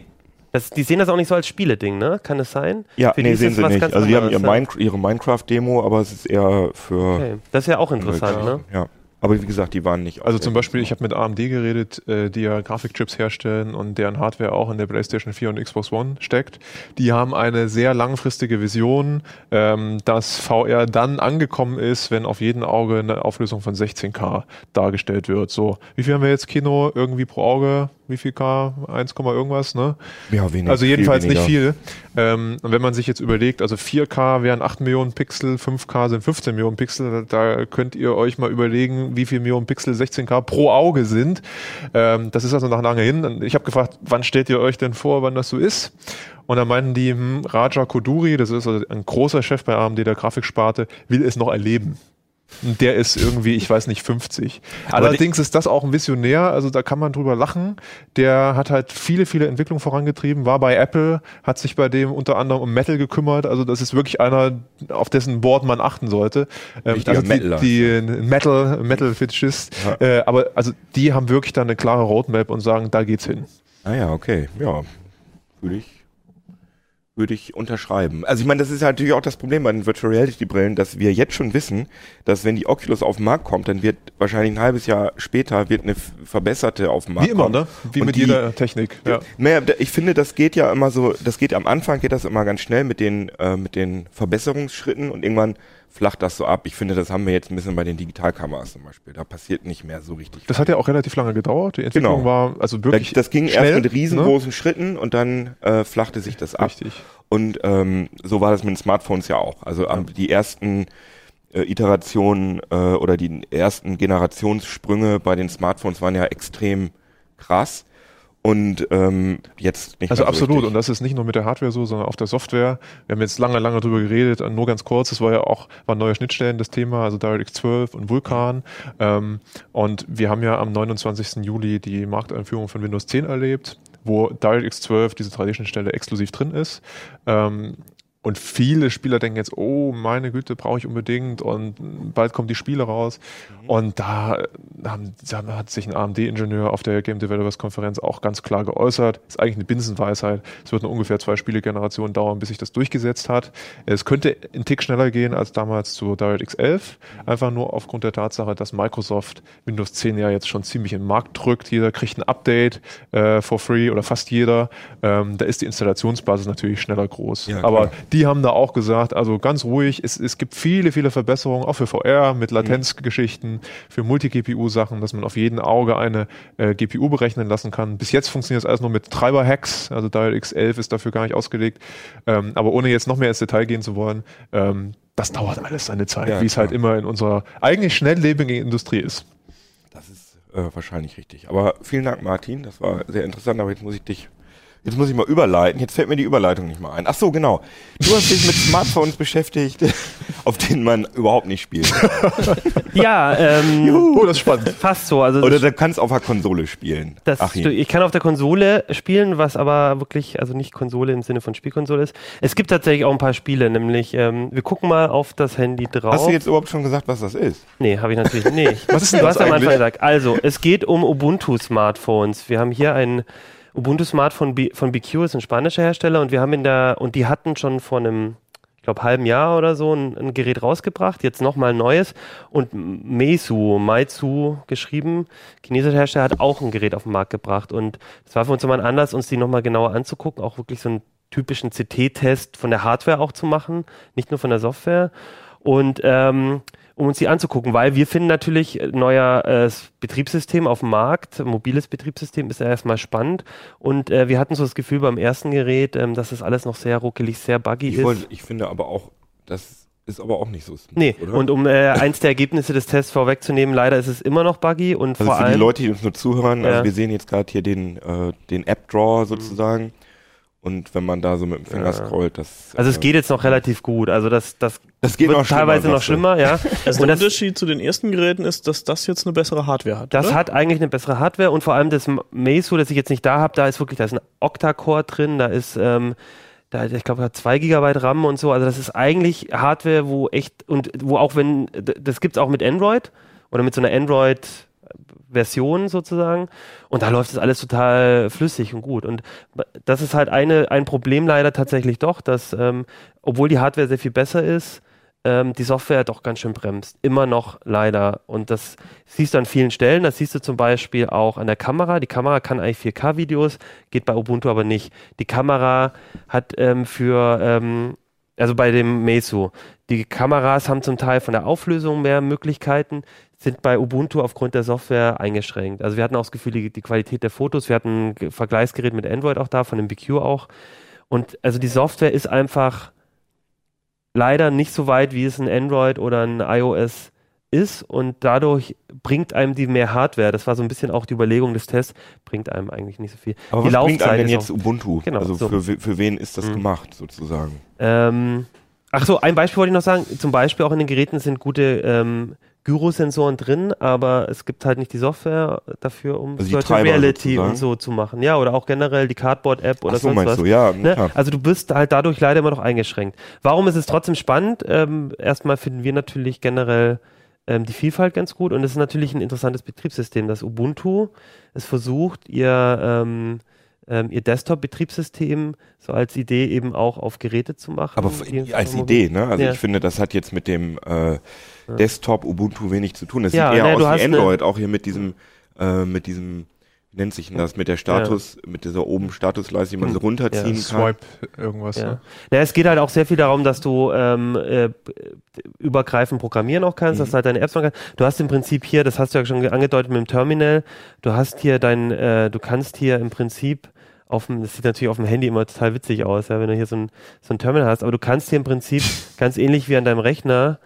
Das, die sehen das auch nicht so als Spieleding, ne? Kann es sein? ja, Für nee sehen sie was nicht. Also die haben ihr anderes, ja. Mine ihre Minecraft-Demo, aber es ist eher für... Okay. Das ist ja auch interessant, ne? Ja, aber wie gesagt, die waren nicht... Also zum Beispiel, ich habe mit AMD geredet, äh, die ja Grafikchips herstellen und deren Hardware auch in der PlayStation 4 und Xbox One steckt. Die haben eine sehr langfristige Vision, ähm, dass VR dann angekommen ist, wenn auf jeden Auge eine Auflösung von 16K dargestellt wird. So, wie viel haben wir jetzt Kino irgendwie pro Auge? Wie viel K? 1, irgendwas, ne? Ja, wenig, Also viel jedenfalls nicht weniger. viel. Ähm, und wenn man sich jetzt überlegt, also 4K wären 8 Millionen Pixel, 5K sind 15 Millionen Pixel, da könnt ihr euch mal überlegen, wie viel Millionen Pixel 16K pro Auge sind. Ähm, das ist also noch lange hin. Ich habe gefragt, wann stellt ihr euch denn vor, wann das so ist? Und dann meinten die, hm, Raja Koduri, das ist also ein großer Chef bei AMD der Grafiksparte, will es noch erleben. Der ist irgendwie, ich weiß nicht, 50. Aber Allerdings ist das auch ein Visionär, also da kann man drüber lachen. Der hat halt viele, viele Entwicklungen vorangetrieben, war bei Apple, hat sich bei dem unter anderem um Metal gekümmert. Also das ist wirklich einer, auf dessen Board man achten sollte. Ähm, also Metaler. die, die Metal, Metal-Fetischist. Ja. Äh, aber also die haben wirklich dann eine klare Roadmap und sagen, da geht's hin. Ah ja, okay. Ja, würde ich, würde ich unterschreiben. Also ich meine, das ist ja natürlich auch das Problem bei den Virtual Reality Brillen, dass wir jetzt schon wissen, dass wenn die Oculus auf den Markt kommt, dann wird wahrscheinlich ein halbes Jahr später wird eine verbesserte auf den Markt Wie immer, kommen. ne? Wie Und mit die- jeder Technik. Ja. Naja, ich finde, das geht ja immer so, das geht am Anfang geht das immer ganz schnell mit den, äh, mit den Verbesserungsschritten und irgendwann flacht das so ab. Ich finde, das haben wir jetzt ein bisschen bei den Digitalkameras zum Beispiel. Da passiert nicht mehr so richtig. Das hat ja auch relativ lange gedauert. Die Entwicklung Genau. war also wirklich das ging schnell, erst mit ne? riesengroßen Schritten und dann äh, flachte sich das ab. Richtig. Und ähm, so war das mit den Smartphones ja auch. Also ähm, die ersten äh, Iterationen äh, oder die ersten Generationssprünge bei den Smartphones waren ja extrem krass. Und ähm, jetzt nicht Also mehr so absolut. richtig. Und das ist nicht nur mit der Hardware so, sondern auch der Software. Wir haben jetzt lange, lange drüber geredet. Und Nur ganz kurz, es war ja auch, waren neue Schnittstellen das Thema, also DirectX 12 und Vulkan. Ähm, und wir haben ja am 29. Juli die Markteinführung von Windows 10 erlebt, wo DirectX 12, diese 3D-Schnittstelle, exklusiv drin ist. Ähm, Und viele Spieler denken jetzt, oh, meine Güte, brauche ich unbedingt und bald kommen die Spiele raus. Mhm. Und da, haben, da hat sich ein AMD-Ingenieur auf der Game Developers Konferenz auch ganz klar geäußert. Das ist eigentlich eine Binsenweisheit. Es wird nur ungefähr zwei Spielegenerationen dauern, bis sich das durchgesetzt hat. Es könnte einen Tick schneller gehen als damals zu DirectX 11. Mhm. Einfach nur aufgrund der Tatsache, dass Microsoft Windows 10 ja jetzt schon ziemlich in den Markt drückt. Jeder kriegt ein Update äh, for free oder fast jeder. Ähm, da ist die Installationsbasis natürlich schneller groß. Ja, Aber die haben da auch gesagt, also ganz ruhig, es, es gibt viele, viele Verbesserungen, auch für VR mit Latenzgeschichten, für Multi-GPU-Sachen, dass man auf jeden Auge eine äh, GPU berechnen lassen kann. Bis jetzt funktioniert das alles nur mit Treiber-Hacks, also DirectX 11 ist dafür gar nicht ausgelegt. Ähm, aber ohne jetzt noch mehr ins Detail gehen zu wollen, ähm, das dauert alles seine Zeit, ja, wie es halt immer in unserer eigentlich schnelllebigen Industrie ist. Das ist äh, wahrscheinlich richtig. Aber vielen Dank, Martin. Das war sehr interessant, aber jetzt muss ich dich Jetzt muss ich mal überleiten. Jetzt fällt mir die Überleitung nicht mal ein. Ach so, genau. Du hast dich mit Smartphones beschäftigt, auf denen man überhaupt nicht spielt. ja, ähm, Juhu, oh, das ist spannend. Fast so. Also Oder du kannst auf der Konsole spielen. Das, du, ich kann auf der Konsole spielen, was aber wirklich, also nicht Konsole im Sinne von Spielkonsole ist. Es gibt tatsächlich auch ein paar Spiele, nämlich, ähm, wir gucken mal auf das Handy drauf. Hast du jetzt überhaupt schon gesagt, was das ist? Nee, habe ich natürlich nicht. was ist denn du das hast eigentlich? am Anfang gesagt. Also, es geht um Ubuntu-Smartphones. Wir haben hier ein Ubuntu Smart von, B, von BQ ist ein spanischer Hersteller und wir haben in der, und die hatten schon vor einem, ich glaube, halben Jahr oder so ein, ein Gerät rausgebracht, jetzt nochmal ein neues und Meizu, Meizu geschrieben, chinesischer Hersteller hat auch ein Gerät auf den Markt gebracht und es war für uns immer ein Anlass, uns die nochmal genauer anzugucken, auch wirklich so einen typischen CT-Test von der Hardware auch zu machen, nicht nur von der Software. Und ähm, um uns die anzugucken, weil wir finden natürlich äh, neuer äh, Betriebssystem auf dem Markt, mobiles Betriebssystem ist ja erstmal spannend und äh, wir hatten so das Gefühl beim ersten Gerät, ähm, dass das alles noch sehr ruckelig, sehr buggy ich ist. Wollte, ich finde aber auch, das ist aber auch nicht so smooth, Nee, oder? und um äh, eins der Ergebnisse des Tests vorwegzunehmen, leider ist es immer noch buggy und also vor für allem... die Leute, die uns nur zuhören, also ja. also wir sehen jetzt gerade hier den, äh, den App-Drawer sozusagen. Mhm und wenn man da so mit dem Finger ja. scrollt, das. Also es äh, geht jetzt noch relativ gut. Also das, das, das geht wird noch teilweise noch schlimmer, ja. Also und der Unterschied zu den ersten Geräten ist, dass das jetzt eine bessere Hardware hat. Das oder? hat eigentlich eine bessere Hardware und vor allem das Meizu, das ich jetzt nicht da habe, da ist wirklich, da ist ein Octa-Core drin, da ist ähm, da, ich glaube, hat 2 GB RAM und so. Also das ist eigentlich Hardware, wo echt, und wo auch wenn, das gibt es auch mit Android oder mit so einer Android Version sozusagen. Und da läuft das alles total flüssig und gut. Und das ist halt eine, ein Problem leider tatsächlich doch, dass, ähm, obwohl die Hardware sehr viel besser ist, ähm, die Software doch ganz schön bremst. Immer noch leider. Und das siehst du an vielen Stellen. Das siehst du zum Beispiel auch an der Kamera. Die Kamera kann eigentlich 4K-Videos, geht bei Ubuntu aber nicht. Die Kamera hat ähm, für, ähm, also bei dem Meizu, die Kameras haben zum Teil von der Auflösung mehr Möglichkeiten sind bei Ubuntu aufgrund der Software eingeschränkt. Also wir hatten auch das Gefühl, die, die Qualität der Fotos, wir hatten ein Vergleichsgerät mit Android auch da, von dem BQ auch. Und also die Software ist einfach leider nicht so weit, wie es ein Android oder ein iOS ist und dadurch bringt einem die mehr Hardware. Das war so ein bisschen auch die Überlegung des Tests, bringt einem eigentlich nicht so viel. Aber die was Laufzeit bringt einem denn jetzt auch, Ubuntu? Genau, also so. für, für wen ist das mhm. gemacht sozusagen? Ähm, ach so, ein Beispiel wollte ich noch sagen. Zum Beispiel auch in den Geräten sind gute ähm, Gyrosensoren drin, aber es gibt halt nicht die Software dafür, um also Virtual Reality und so zu machen. Ja, oder auch generell die Cardboard-App oder Ach so, sonst was. Du, ja, ne? Also du bist halt dadurch leider immer noch eingeschränkt. Warum ist es trotzdem spannend? Ähm, erstmal finden wir natürlich generell ähm, die Vielfalt ganz gut und es ist natürlich ein interessantes Betriebssystem, das Ubuntu es versucht, ihr ähm, ähm, ihr Desktop-Betriebssystem so als Idee eben auch auf Geräte zu machen. Aber als Idee, ne? Also ja. ich finde, das hat jetzt mit dem äh, Desktop Ubuntu wenig zu tun. Das ja, sieht eher ne, aus wie Android, auch hier mit diesem, äh, mit diesem, wie nennt sich denn das, mit der Status, ja. mit dieser oben Statusleiste, die man so hm. runterziehen ja. kann. Swipe, irgendwas. Ja. Ne? ja, es geht halt auch sehr viel darum, dass du ähm, äh, übergreifend programmieren auch kannst, mhm. dass du halt deine Apps machen kannst. Du hast im Prinzip hier, das hast du ja schon angedeutet mit dem Terminal, du hast hier dein, äh, du kannst hier im Prinzip auf dem, das sieht natürlich auf dem Handy immer total witzig aus, ja, wenn du hier so ein, so ein Terminal hast, aber du kannst hier im Prinzip ganz ähnlich wie an deinem Rechner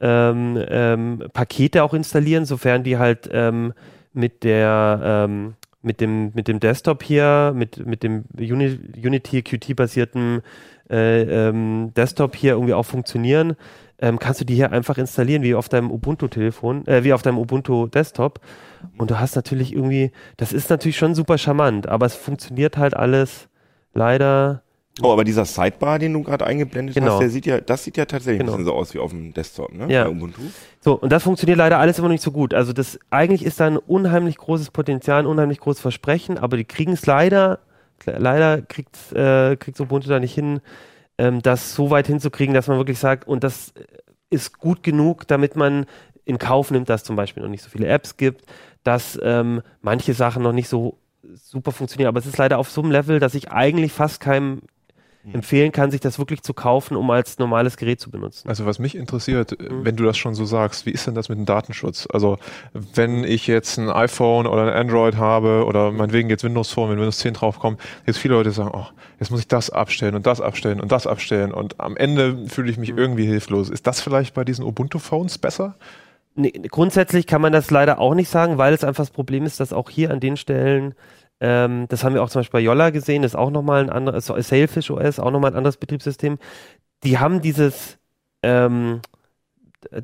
ähm, ähm, Pakete auch installieren, sofern die halt ähm, mit der ähm, mit dem mit dem Desktop hier, mit mit dem Uni Unity Qt basierten äh, ähm, Desktop hier irgendwie auch funktionieren, ähm, kannst du die hier einfach installieren wie auf deinem Ubuntu Telefon, äh, wie auf deinem Ubuntu Desktop und du hast natürlich irgendwie, das ist natürlich schon super charmant, aber es funktioniert halt alles leider Oh, aber dieser Sidebar, den du gerade eingeblendet Genau. hast, der sieht ja, das sieht ja tatsächlich Genau. ein bisschen so aus wie auf dem Desktop, ne? Ja. Bei Ubuntu. So, und das funktioniert leider alles immer noch nicht so gut. Also das eigentlich ist da ein unheimlich großes Potenzial, ein unheimlich großes Versprechen, aber die kriegen es leider, leider kriegt äh, kriegt's Ubuntu da nicht hin, ähm, das so weit hinzukriegen, dass man wirklich sagt, und das ist gut genug, damit man in Kauf nimmt, dass zum Beispiel noch nicht so viele Apps gibt, dass ähm, manche Sachen noch nicht so super funktionieren. Aber es ist leider auf so einem Level, dass ich eigentlich fast keinem empfehlen kann, sich das wirklich zu kaufen, um als normales Gerät zu benutzen. Also was mich interessiert, äh, Mhm. wenn du das schon so sagst, wie ist denn das mit dem Datenschutz? Also wenn ich jetzt ein iPhone oder ein Android habe oder meinetwegen jetzt Windows Phone, wenn Windows 10 draufkommt, jetzt viele Leute sagen, oh, jetzt muss ich das abstellen und das abstellen und das abstellen und am Ende fühle ich mich Mhm. irgendwie hilflos. Ist das vielleicht bei diesen Ubuntu-Phones besser? Nee, grundsätzlich kann man das leider auch nicht sagen, weil es einfach das Problem ist, dass auch hier an den Stellen, ähm, das haben wir auch zum Beispiel bei Yolla gesehen, ist auch nochmal ein anderes, Sailfish OS, auch nochmal ein anderes Betriebssystem. Die haben dieses, ähm,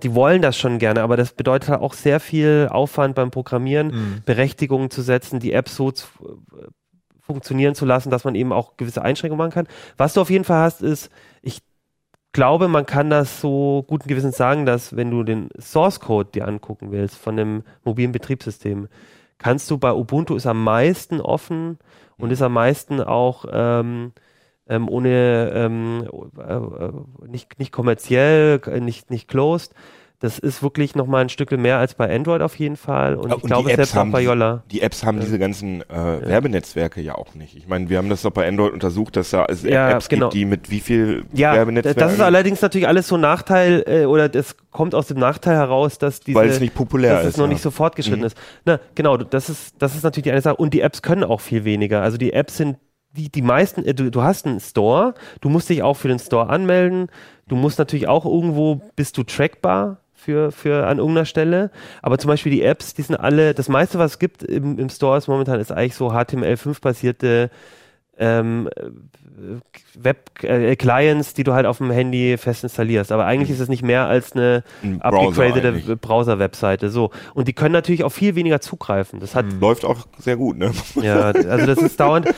die wollen das schon gerne, aber das bedeutet halt auch sehr viel Aufwand beim Programmieren, Berechtigungen zu setzen, die App so zu, äh, funktionieren zu lassen, dass man eben auch gewisse Einschränkungen machen kann. Was du auf jeden Fall hast, ist, ich glaube, man kann das so guten Gewissens sagen, dass wenn du den Source Code dir angucken willst von dem mobilen Betriebssystem, kannst du bei Ubuntu ist am meisten offen und ist am meisten auch ähm, ähm, ohne ähm, äh, äh, nicht, nicht kommerziell, nicht, nicht closed. Das ist wirklich nochmal ein Stück mehr als bei Android auf jeden Fall. Und Ja, ich und glaube die Apps selbst auch bei die- Yolla. Die Apps haben diese ganzen äh, Werbenetzwerke ja auch nicht. Ich meine, wir haben das doch bei Android untersucht, dass da es Ja, Apps genau. gibt, die mit wie viel Ja, Werbenetzwerken, das ist allerdings natürlich alles so ein Nachteil, äh, oder das kommt aus dem Nachteil heraus, dass diese, weil es nicht populär dass ist. es noch ja. nicht so fortgeschritten Mhm. ist. Na, genau, das ist, das ist natürlich die eine Sache. Und die Apps können auch viel weniger. Also die Apps sind, die, die meisten, äh, du, du hast einen Store, du musst dich auch für den Store anmelden, du musst natürlich auch irgendwo, bist du trackbar für, für an irgendeiner Stelle. Aber zum Beispiel die Apps, die sind alle, das meiste, was es gibt im, im Store ist momentan, ist eigentlich so HTML5-basierte ähm, Web-Clients, die du halt auf dem Handy fest installierst. Aber eigentlich ist es nicht mehr als eine abgegradete. Browser-Webseite. So. Und die können natürlich auf viel weniger zugreifen. Das hat, Läuft auch sehr gut, ne? ja, also das ist dauernd,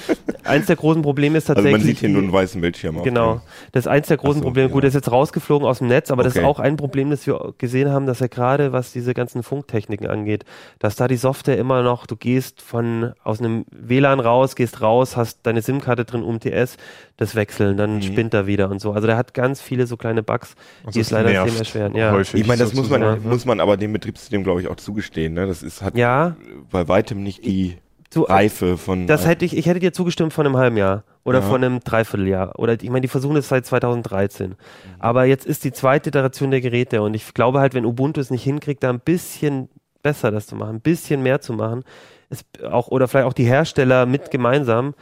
eins der großen Probleme ist Also tatsächlich. man sieht hier nur einen weißen Bildschirm. auf Genau. Das ist eins der großen so, Probleme. Gut, ja. der ist jetzt rausgeflogen aus dem Netz, aber das ist Okay. auch ein Problem, das wir gesehen haben, dass er gerade, was diese ganzen Funktechniken angeht, dass da die Software immer noch, du gehst von aus einem WLAN raus, gehst raus, hast deine SIM-Karte drin, UMTS, das wechseln, dann Mhm. spinnt er wieder und so. Also der hat ganz viele so kleine Bugs, Und die es leider nervt sehr erschweren. Ja. häufig Ich meine, das muss man, muss man aber dem Betriebssystem, glaube ich, auch zugestehen. Ne? Das ist, hat ja, bei weitem nicht die du, Reife von. Das hätte ich, ich hätte dir zugestimmt von einem halben Jahr oder Ja. von einem Dreivierteljahr. Oder ich meine, die versuchen das seit 2013. Aber jetzt ist die zweite Iteration der Geräte und ich glaube halt, wenn Ubuntu es nicht hinkriegt, da ein bisschen besser das zu machen, ein bisschen mehr zu machen, es auch, oder vielleicht auch die Hersteller mit gemeinsam,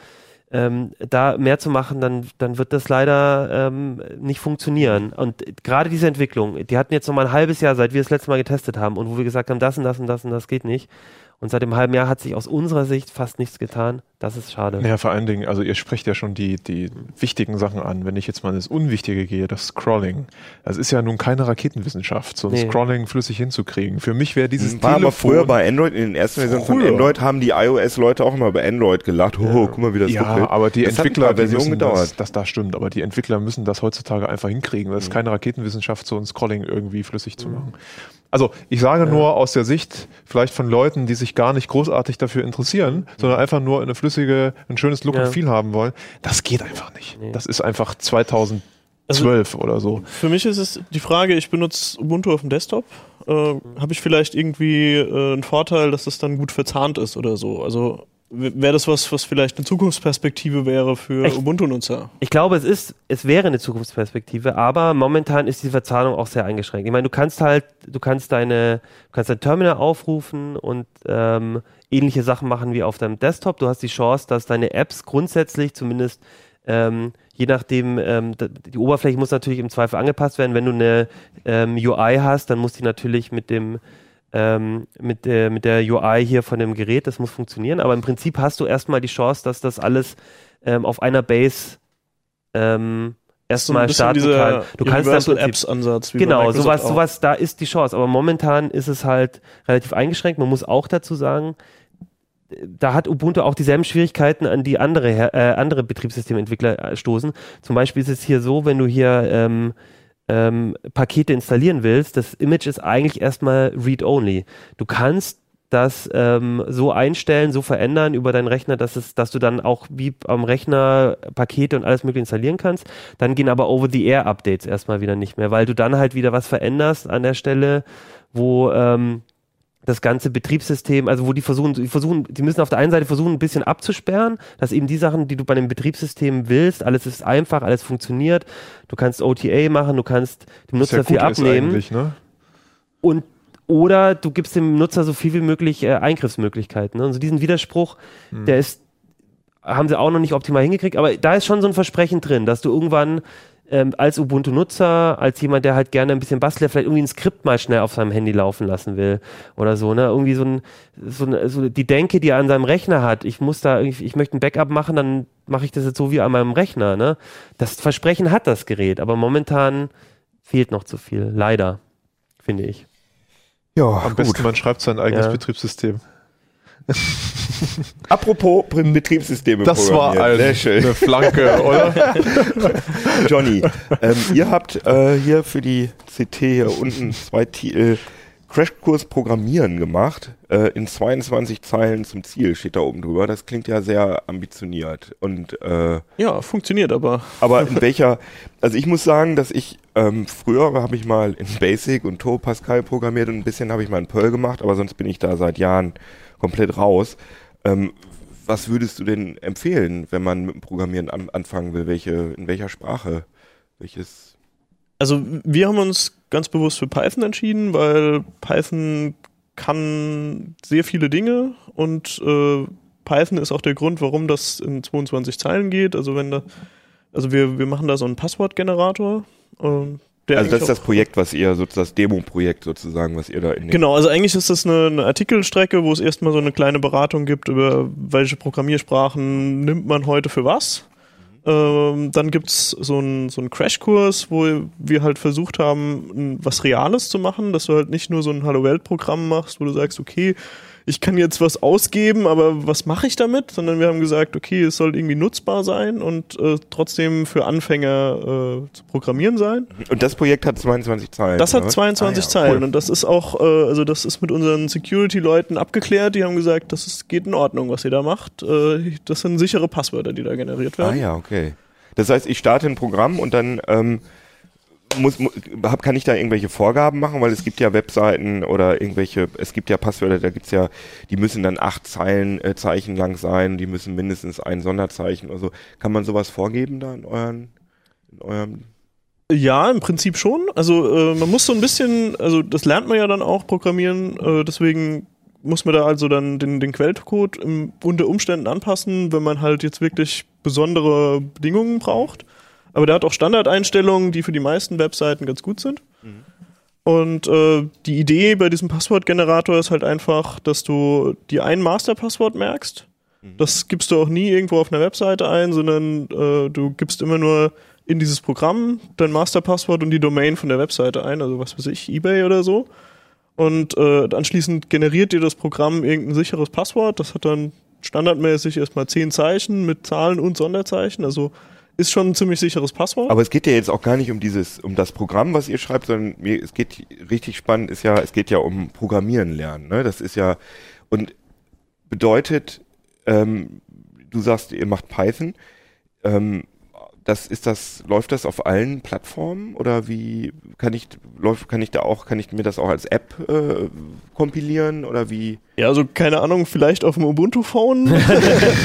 ähm, da mehr zu machen, dann, dann wird das leider ähm, nicht funktionieren. Und gerade diese Entwicklung, die hatten jetzt noch mal ein halbes Jahr, seit wir das letzte Mal getestet haben und wo wir gesagt haben, das und das und das und das geht nicht. Und seit dem halben Jahr hat sich aus unserer Sicht fast nichts getan. Das ist schade. Ja, vor allen Dingen, also ihr sprecht ja schon die, die wichtigen Sachen an. Wenn ich jetzt mal ins Unwichtige gehe, das Scrolling. Das ist ja nun keine Raketenwissenschaft, so ein Nee. Scrolling flüssig hinzukriegen. Für mich wäre dieses war aber Telefon... früher bei Android, in den ersten Versionen von. Android, haben die iOS-Leute auch immer bei Android gelacht. Oh, guck mal, wie das ja, ruckelt. aber die das Entwickler, die müssen gedauert. das, das, das stimmt, aber die Entwickler müssen das heutzutage einfach hinkriegen. Das ist keine Raketenwissenschaft, so ein Scrolling irgendwie flüssig zu machen. Also ich sage nur aus der Sicht vielleicht von Leuten, die sich gar nicht großartig dafür interessieren, sondern einfach nur eine flüssige, ein schönes Look Ja. und Feel haben wollen. Das geht einfach nicht. Nee. Das ist einfach 2012 oder so. Für mich ist es die Frage, ich benutze Ubuntu auf dem Desktop. Äh, Habe ich vielleicht irgendwie äh, einen Vorteil, dass das dann gut verzahnt ist oder so? Also wäre das was, was vielleicht eine Zukunftsperspektive wäre für? Ubuntu-Nutzer? Ich glaube, es ist, es wäre eine Zukunftsperspektive, aber momentan ist die Verzahnung auch sehr eingeschränkt. Ich meine, du kannst halt, du kannst deine, du kannst dein Terminal aufrufen und ähm, ähnliche Sachen machen wie auf deinem Desktop. Du hast die Chance, dass deine Apps grundsätzlich zumindest ähm, je nachdem, ähm, die Oberfläche muss natürlich im Zweifel angepasst werden. Wenn du eine ähm, UI hast, dann muss die natürlich mit dem ähm, mit, der, mit der UI hier von dem Gerät, das muss funktionieren. Aber im Prinzip hast du erstmal die Chance, dass das alles ähm, auf einer Base ähm, erstmal starten kann. Du kannst dann wie bei Genau, sowas, auch. sowas, da ist die Chance. Aber momentan ist es halt relativ eingeschränkt. Man muss auch dazu sagen, da hat Ubuntu auch dieselben Schwierigkeiten, an die andere, äh, andere Betriebssystementwickler äh, stoßen. Zum Beispiel ist es hier so, wenn du hier ähm, ähm, Pakete installieren willst, das Image ist eigentlich erstmal read-only. Du kannst das ähm, so einstellen, so verändern über deinen Rechner, dass es, dass du dann auch wie am Rechner Pakete und alles mögliche installieren kannst. Dann gehen aber Over-the-Air-Updates erstmal wieder nicht mehr, weil du dann halt wieder was veränderst an der Stelle, wo ähm, das ganze Betriebssystem, also wo die versuchen, die versuchen, die müssen auf der einen Seite versuchen, ein bisschen abzusperren, dass eben die Sachen, die du bei dem Betriebssystem willst, alles ist einfach, alles funktioniert. Du kannst OTA machen, du kannst dem Nutzer viel gut ist abnehmen ne? und oder du gibst dem Nutzer so viel wie möglich äh, Eingriffsmöglichkeiten. Ne? Also diesen Widerspruch, der ist, haben sie auch noch nicht optimal hingekriegt, aber da ist schon so ein Versprechen drin, dass du irgendwann ähm, als Ubuntu-Nutzer, als jemand, der halt gerne ein bisschen bastelt, vielleicht irgendwie ein Skript mal schnell auf seinem Handy laufen lassen will oder so, ne? Irgendwie so ein, so, ein, so die Denke, die er an seinem Rechner hat, ich muss da, irgendwie- ich möchte ein Backup machen, dann mache ich das jetzt so wie an meinem Rechner, ne? Das Versprechen hat das Gerät, aber momentan fehlt noch zu viel, leider, finde ich. Ja, Am besten, man schreibt sein eigenes Ja. Betriebssystem. Apropos Betriebssysteme Das war programmieren. ein, Sehr schön. eine Flanke, oder? Johnny, ähm, ihr habt äh, hier für die CT hier unten zwei Titel Crashkurs Programmieren gemacht. Äh, in 22 Zeilen zum Ziel steht da oben drüber. Das klingt ja sehr ambitioniert. Und äh, Ja, funktioniert aber. aber in welcher, also ich muss sagen, dass ich ähm, früher habe ich mal in Basic und To Pascal programmiert und ein bisschen habe ich mal in Perl gemacht, aber sonst bin ich da seit Jahren komplett raus. Ähm, was würdest du denn empfehlen, wenn man mit dem Programmieren an, anfangen will? Welche, in welcher Sprache? Welches? Also wir haben uns ganz bewusst für Python entschieden, weil Python kann sehr viele Dinge und äh, Python ist auch der Grund, warum das in 22 Zeilen geht. Also wenn da, also wir, wir machen da so einen Passwortgenerator. ähm, der Also das ist das Projekt, was ihr, so das Demo-Projekt sozusagen, was ihr da in Genau, also eigentlich ist das eine, eine Artikelstrecke, wo es erstmal so eine kleine Beratung gibt über welche Programmiersprachen nimmt man heute für was. Ähm, dann gibt's so einen so Crashkurs, wo wir halt versucht haben, was Reales zu machen, dass du halt nicht nur so ein Hallo-Welt-Programm machst, wo du sagst, okay, ich kann jetzt was ausgeben, aber was mache ich damit? Sondern wir haben gesagt, okay, es soll irgendwie nutzbar sein und äh, trotzdem für Anfänger äh, zu programmieren sein. Und das Projekt hat 22 Zeilen. Das hat was? 22 Ah, ja, Zeilen cool. und das ist auch, äh, also das ist mit unseren Security-Leuten abgeklärt. Die haben gesagt, das ist, geht in Ordnung, was ihr da macht. Äh, das sind sichere Passwörter, die da generiert Ah werden. ja, okay. Das heißt, ich starte ein Programm und dann ähm, muss, mu- hab, kann ich da irgendwelche Vorgaben machen, weil es gibt ja Webseiten oder irgendwelche, es gibt ja Passwörter, da gibt's ja, die müssen dann acht Zeilen, äh, Zeichen lang sein, die müssen mindestens ein Sonderzeichen oder so. Kann man sowas vorgeben da in euren, in eurem Ja, im Prinzip schon. Also äh, man muss so ein bisschen, also das lernt man ja dann auch programmieren. Äh, deswegen muss man da also dann den, den Quellcode im, unter Umständen anpassen, wenn man halt jetzt wirklich besondere Bedingungen braucht. Aber der hat auch Standardeinstellungen, die für die meisten Webseiten ganz gut sind. Und äh, die Idee bei diesem Passwortgenerator ist halt einfach, dass du dir ein Masterpasswort merkst. Das gibst du auch nie irgendwo auf einer Webseite ein, sondern äh, du gibst immer nur in dieses Programm dein Masterpasswort und die Domain von der Webseite ein, also was weiß ich, eBay oder so. Und äh, anschließend generiert dir das Programm irgendein sicheres Passwort. Das hat dann standardmäßig erstmal zehn Zeichen mit Zahlen und Sonderzeichen. Also ist schon ein ziemlich sicheres Passwort. Aber es geht ja jetzt auch gar nicht um dieses, um das Programm, was ihr schreibt, sondern mir, es geht richtig spannend, ist ja, es geht ja um Programmieren lernen. Ne? Das ist ja und bedeutet, ähm, du sagst, ihr macht Python. Ähm, das ist das, läuft das auf allen Plattformen oder wie kann ich läuft, kann ich da auch, kann ich mir das auch als App äh, kompilieren oder wie? Ja, also keine Ahnung, vielleicht auf dem Ubuntu-Phone,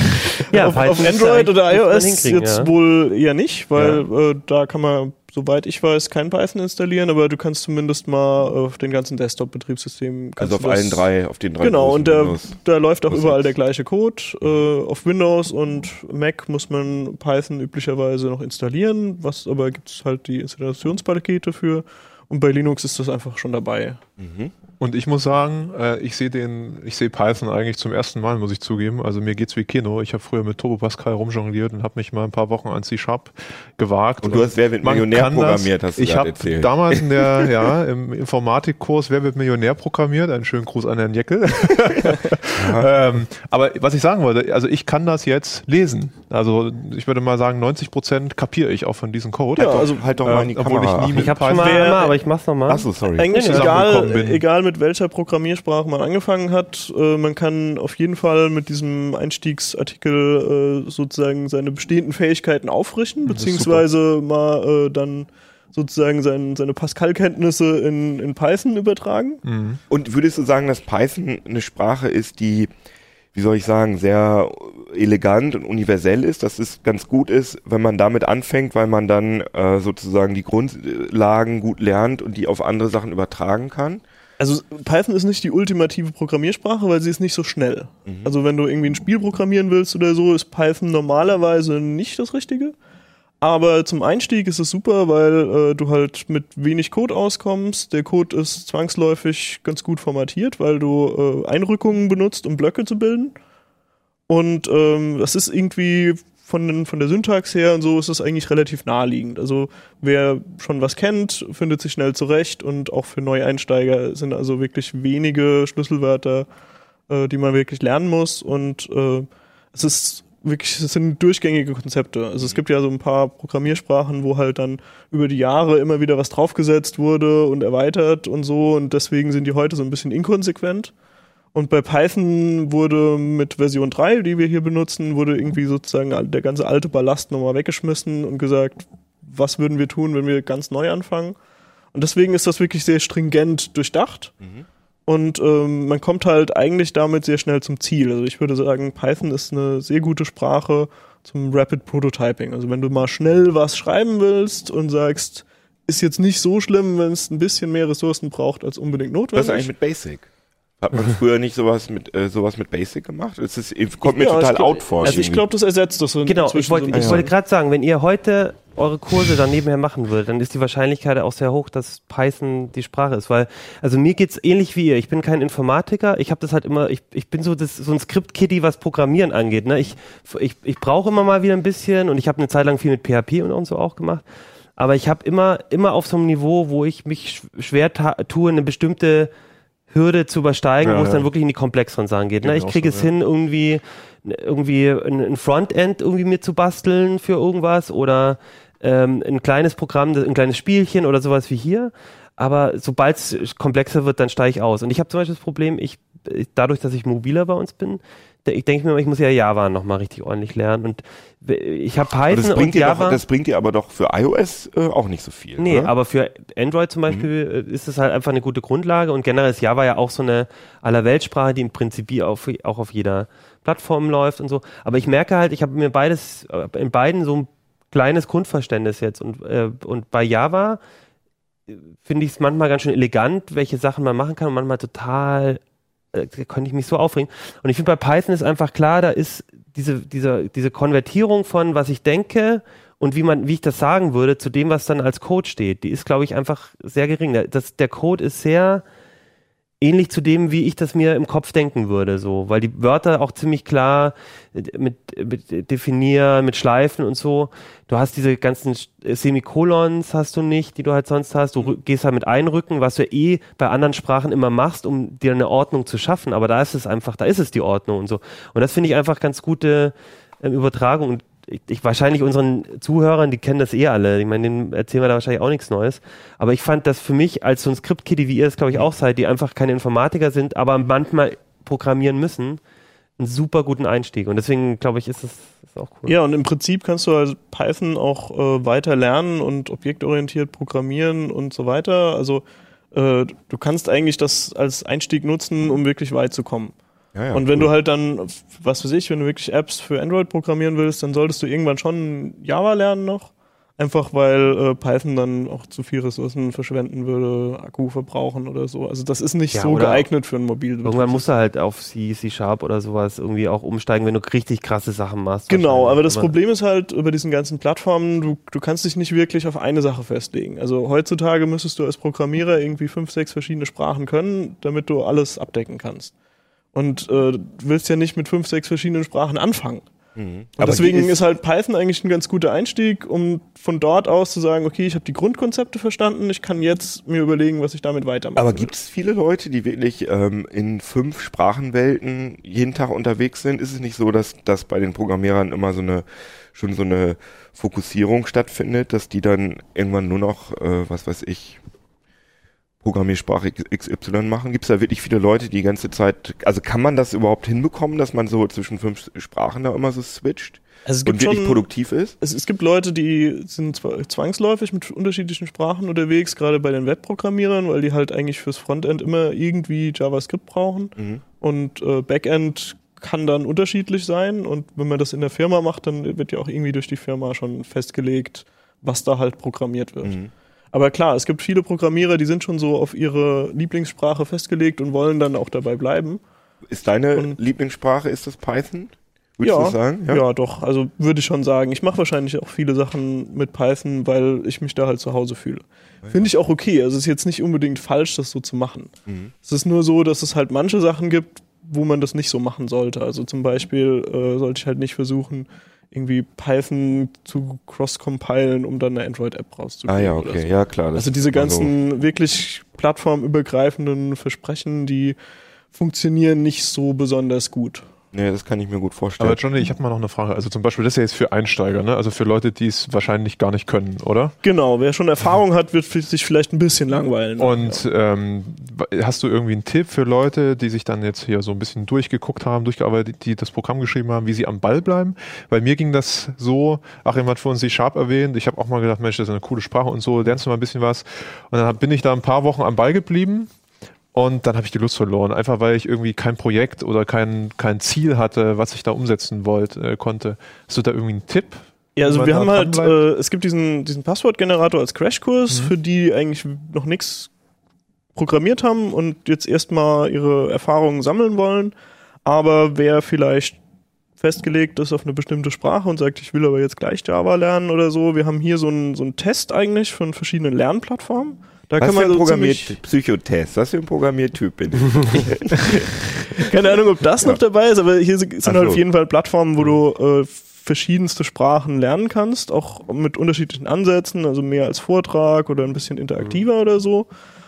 Ja, auf, auf Android oder iOS jetzt ja. wohl eher nicht, weil äh, da kann man, soweit ich weiß, kein Python installieren, aber du kannst zumindest mal auf den ganzen Desktop-Betriebssystemen. Also auf allen drei, auf den drei. Genau, und da, läuft auch überall der gleiche Code. Äh, auf Windows und Mac muss man Python üblicherweise noch installieren, was aber gibt es halt die Installationspakete für. Und bei Linux ist das einfach schon dabei. Mhm. Und ich muss sagen, äh, ich sehe den, ich sehe Python eigentlich zum ersten Mal, muss ich zugeben. Also mir geht's wie Kino. Ich habe früher mit Turbo Pascal rumjongliert und habe mich mal ein paar Wochen an C Sharp gewagt. Und du hast Wer wird Millionär kann das- programmiert, hast du Ich habe damals in der, ja, im Informatikkurs Wer wird Millionär programmiert. Einen schönen Gruß an Herrn Jeckel. ähm, aber was ich sagen wollte, also ich kann das jetzt lesen. Also ich würde mal sagen, 90 Prozent kapiere ich auch von diesem Code. Ja, also halt doch mal in die obwohl Kamera. ich nie mit Ich habe schon mal aber ich mach's nochmal. Achso, sorry. Nee. egal, egal mit welcher Programmiersprache man angefangen hat, äh, man kann auf jeden Fall mit diesem Einstiegsartikel äh, sozusagen seine bestehenden Fähigkeiten aufrichten, beziehungsweise mal äh, dann sozusagen sein, seine Pascal-Kenntnisse in, in Python übertragen. Mhm. Und würdest du sagen, dass Python eine Sprache ist, die, wie soll ich sagen, sehr elegant und universell ist, dass es ganz gut ist, wenn man damit anfängt, weil man dann äh, sozusagen die Grundlagen gut lernt und die auf andere Sachen übertragen kann? Also Python ist nicht die ultimative Programmiersprache, weil sie ist nicht so schnell. Also wenn du irgendwie ein Spiel programmieren willst oder so, ist Python normalerweise nicht das Richtige. Aber zum Einstieg ist es super, weil äh, du halt mit wenig Code auskommst. Der Code ist zwangsläufig ganz gut formatiert, weil du äh, Einrückungen benutzt, um Blöcke zu bilden. Und ähm, das ist irgendwie von, den, von der Syntax her und so ist es eigentlich relativ naheliegend. Also wer schon was kennt, findet sich schnell zurecht und auch für Neueinsteiger sind also wirklich wenige Schlüsselwörter, äh, die man wirklich lernen muss und äh, es ist wirklich, es sind durchgängige Konzepte. Also es gibt ja so ein paar Programmiersprachen, wo halt dann über die Jahre immer wieder was draufgesetzt wurde und erweitert und so und deswegen sind die heute so ein bisschen inkonsequent. Und bei Python wurde mit Version 3, die wir hier benutzen, wurde irgendwie sozusagen der ganze alte Ballast nochmal weggeschmissen und gesagt, was würden wir tun, wenn wir ganz neu anfangen. Und deswegen ist das wirklich sehr stringent durchdacht. Und ähm, man kommt halt eigentlich damit sehr schnell zum Ziel. Also ich würde sagen, Python ist eine sehr gute Sprache zum Rapid Prototyping. Also wenn du mal schnell was schreiben willst und sagst, ist jetzt nicht so schlimm, wenn es ein bisschen mehr Ressourcen braucht als unbedingt Was notwendig. ist eigentlich mit Basic? Hat man früher nicht sowas mit äh, sowas mit Basic gemacht? Es ist, kommt mir Ja, total glaub- out vor. Also ich glaube, das ersetzt das so Genau, ich wollte so wollte gerade sagen, wenn ihr heute eure Kurse dann nebenher machen würdet, dann ist die Wahrscheinlichkeit auch sehr hoch, dass Python die Sprache ist. Weil, also mir geht's ähnlich wie ihr. Ich bin kein Informatiker. Ich habe das halt immer, ich, ich bin so, das, so ein Skript-Kitty, was Programmieren angeht. Ne? Ich, ich, ich brauche immer mal wieder ein bisschen und ich habe eine Zeit lang viel mit PHP und, und so auch gemacht. Aber ich habe immer, immer auf so einem Niveau, wo ich mich sch- schwer tue, eine bestimmte Hürde zu übersteigen, Ja, wo es dann wirklich in die komplexeren Sachen geht. Ne? Ich kriege es hin, irgendwie, irgendwie ein, Frontend irgendwie mir zu basteln für irgendwas oder ähm, ein kleines Programm, ein kleines Spielchen oder sowas wie hier. Aber sobald es komplexer wird, dann steige ich aus. Und ich habe zum Beispiel das Problem, ich, dadurch, dass ich mobiler bei uns bin, ich denke mir ich muss ja Java nochmal richtig ordentlich lernen. Und ich habe Aber Python das und bringt, dir Java. doch, das bringt dir aber doch für iOS äh, auch nicht so viel. Nee, oder? aber für Android zum Beispiel äh, ist es halt einfach eine gute Grundlage und generell ist Java ja auch so eine Allerweltsprache, die im Prinzip auf, auch auf jeder Plattform läuft und so. Aber ich merke halt, ich habe mir beides, äh, in beiden so ein kleines Grundverständnis jetzt und, äh, und bei Java äh, finde ich es manchmal ganz schön elegant, welche Sachen man machen kann und manchmal total äh, da könnte ich mich so aufregen. Und ich finde, bei Python ist einfach klar, da ist diese, diese, diese Konvertierung von, was ich denke und wie man, wie ich das sagen würde, zu dem, was dann als Code steht, die ist, glaube ich, einfach sehr gering. Das, der Code ist sehr ähnlich zu dem, wie ich das mir im Kopf denken würde, so, weil die Wörter auch ziemlich klar mit, mit definieren, mit Schleifen und so. Du hast diese ganzen Semikolons hast du nicht, die du halt sonst hast. Du gehst halt mit Einrücken, was du eh bei anderen Sprachen immer machst, um dir eine Ordnung zu schaffen. Aber da ist es einfach, da ist es die Ordnung und so. Und das finde ich einfach ganz gute ähm, Übertragung. Und ich, ich wahrscheinlich unseren Zuhörern, die kennen das eh alle. Ich meine, denen erzählen wir da wahrscheinlich auch nichts Neues. Aber ich fand das für mich als so ein Script-Kitty, wie ihr es, glaube ich, auch seid, die einfach keine Informatiker sind, aber manchmal programmieren müssen, einen super guten Einstieg. Und deswegen, glaube ich, ist es auch cool. Ja, und im Prinzip kannst du also Python auch äh, weiter lernen und objektorientiert programmieren und so weiter. Also äh, du kannst eigentlich das als Einstieg nutzen, um wirklich weit zu kommen. Ja, ja, und wenn cool. du halt dann, was weiß ich, wenn du wirklich Apps für Android programmieren willst, dann solltest du irgendwann schon Java lernen noch. Einfach weil äh, Python dann auch zu viel Ressourcen verschwenden würde, Akku verbrauchen oder so. Also das ist nicht Ja, so geeignet für ein Mobilbetrieb. Irgendwann musst du halt auf C, C Sharp oder sowas irgendwie auch umsteigen, wenn du richtig krasse Sachen machst. Genau, aber das Problem ist halt über diesen ganzen Plattformen, du, du kannst dich nicht wirklich auf eine Sache festlegen. Also heutzutage müsstest du als Programmierer irgendwie fünf, sechs verschiedene Sprachen können, damit du alles abdecken kannst. Und äh, du willst ja nicht mit fünf, sechs verschiedenen Sprachen anfangen. Und Aber deswegen die ist, halt Python eigentlich ein ganz guter Einstieg, um von dort aus zu sagen, okay, ich habe die Grundkonzepte verstanden, ich kann jetzt mir überlegen, was ich damit weitermache. Aber gibt es viele Leute, die wirklich ähm, in fünf Sprachenwelten jeden Tag unterwegs sind? Ist es nicht so, dass, dass bei den Programmierern immer so eine schon so eine Fokussierung stattfindet, dass die dann irgendwann nur noch, äh, was weiß ich, Programmiersprache XY machen? Gibt es da wirklich viele Leute, die die ganze Zeit, also kann man das überhaupt hinbekommen, dass man so zwischen fünf Sprachen da immer so switcht also es und gibt wirklich schon, produktiv ist? es, es gibt Leute, die sind zwangsläufig mit unterschiedlichen Sprachen unterwegs, gerade bei den Webprogrammierern, weil die halt eigentlich fürs Frontend immer irgendwie JavaScript brauchen. Mhm. Und äh, Backend kann dann unterschiedlich sein. Und wenn man das in der Firma macht, dann wird ja auch irgendwie durch die Firma schon festgelegt, was da halt programmiert wird. Mhm. Aber klar, es gibt viele Programmierer, die sind schon so auf ihre Lieblingssprache festgelegt und wollen dann auch dabei bleiben. Ist deine Und- Lieblingssprache, ist das Python? Würdest ja, du sagen? ja. doch. Also würde ich schon sagen. Ich mache wahrscheinlich auch viele Sachen mit Python, weil ich mich da halt zu Hause fühle. Finde ich auch okay. Also es ist jetzt nicht unbedingt falsch, das so zu machen. Mhm. Es ist nur so, dass es halt manche Sachen gibt, wo man das nicht so machen sollte. Also zum Beispiel äh, sollte ich halt nicht versuchen, irgendwie Python zu cross-compilen, um dann eine Android-App rauszukriegen. Ah ja, okay, so. ja klar. Also diese ganzen wirklich plattformübergreifenden Versprechen, die funktionieren nicht so besonders gut. Nee, das kann ich mir gut vorstellen. Aber Johnny, ich habe mal noch eine Frage. Also zum Beispiel, das ist ja jetzt für Einsteiger, ne? also für Leute, die es wahrscheinlich gar nicht können, oder? Genau, wer schon Erfahrung hat, wird sich vielleicht ein bisschen langweilen. Und ähm, hast du irgendwie einen Tipp für Leute, die sich dann jetzt hier so ein bisschen durchgeguckt haben, durchgearbeitet, die das Programm geschrieben haben, wie sie am Ball bleiben? Bei mir ging das so, Achim hat vorhin C-Sharp erwähnt, ich habe auch mal gedacht, Mensch, das ist eine coole Sprache und so, lernst du mal ein bisschen was. Und dann bin ich da ein paar Wochen am Ball geblieben und dann habe ich die Lust verloren, einfach weil ich irgendwie kein Projekt oder kein, kein Ziel hatte, was ich da umsetzen wollte, äh, konnte. Hast du da irgendwie einen Tipp? ja, also wir haben halt, äh, es gibt diesen, diesen Passwortgenerator als Crashkurs, für die eigentlich noch nichts programmiert haben und jetzt erstmal ihre Erfahrungen sammeln wollen. Aber wer vielleicht festgelegt ist auf eine bestimmte Sprache und sagt, ich will aber jetzt gleich Java lernen oder so, wir haben hier so einen so einen Test eigentlich von verschiedenen Lernplattformen. Da was kann für man ein so ziemlich, Programmiert Psychotest? Was für ein Programmiertyp bin ich? Keine Ahnung, ob das noch dabei ist, aber hier sind halt so. auf jeden Fall Plattformen, wo du äh, verschiedenste Sprachen lernen kannst, auch mit unterschiedlichen Ansätzen, also mehr als Vortrag oder ein bisschen interaktiver oder so.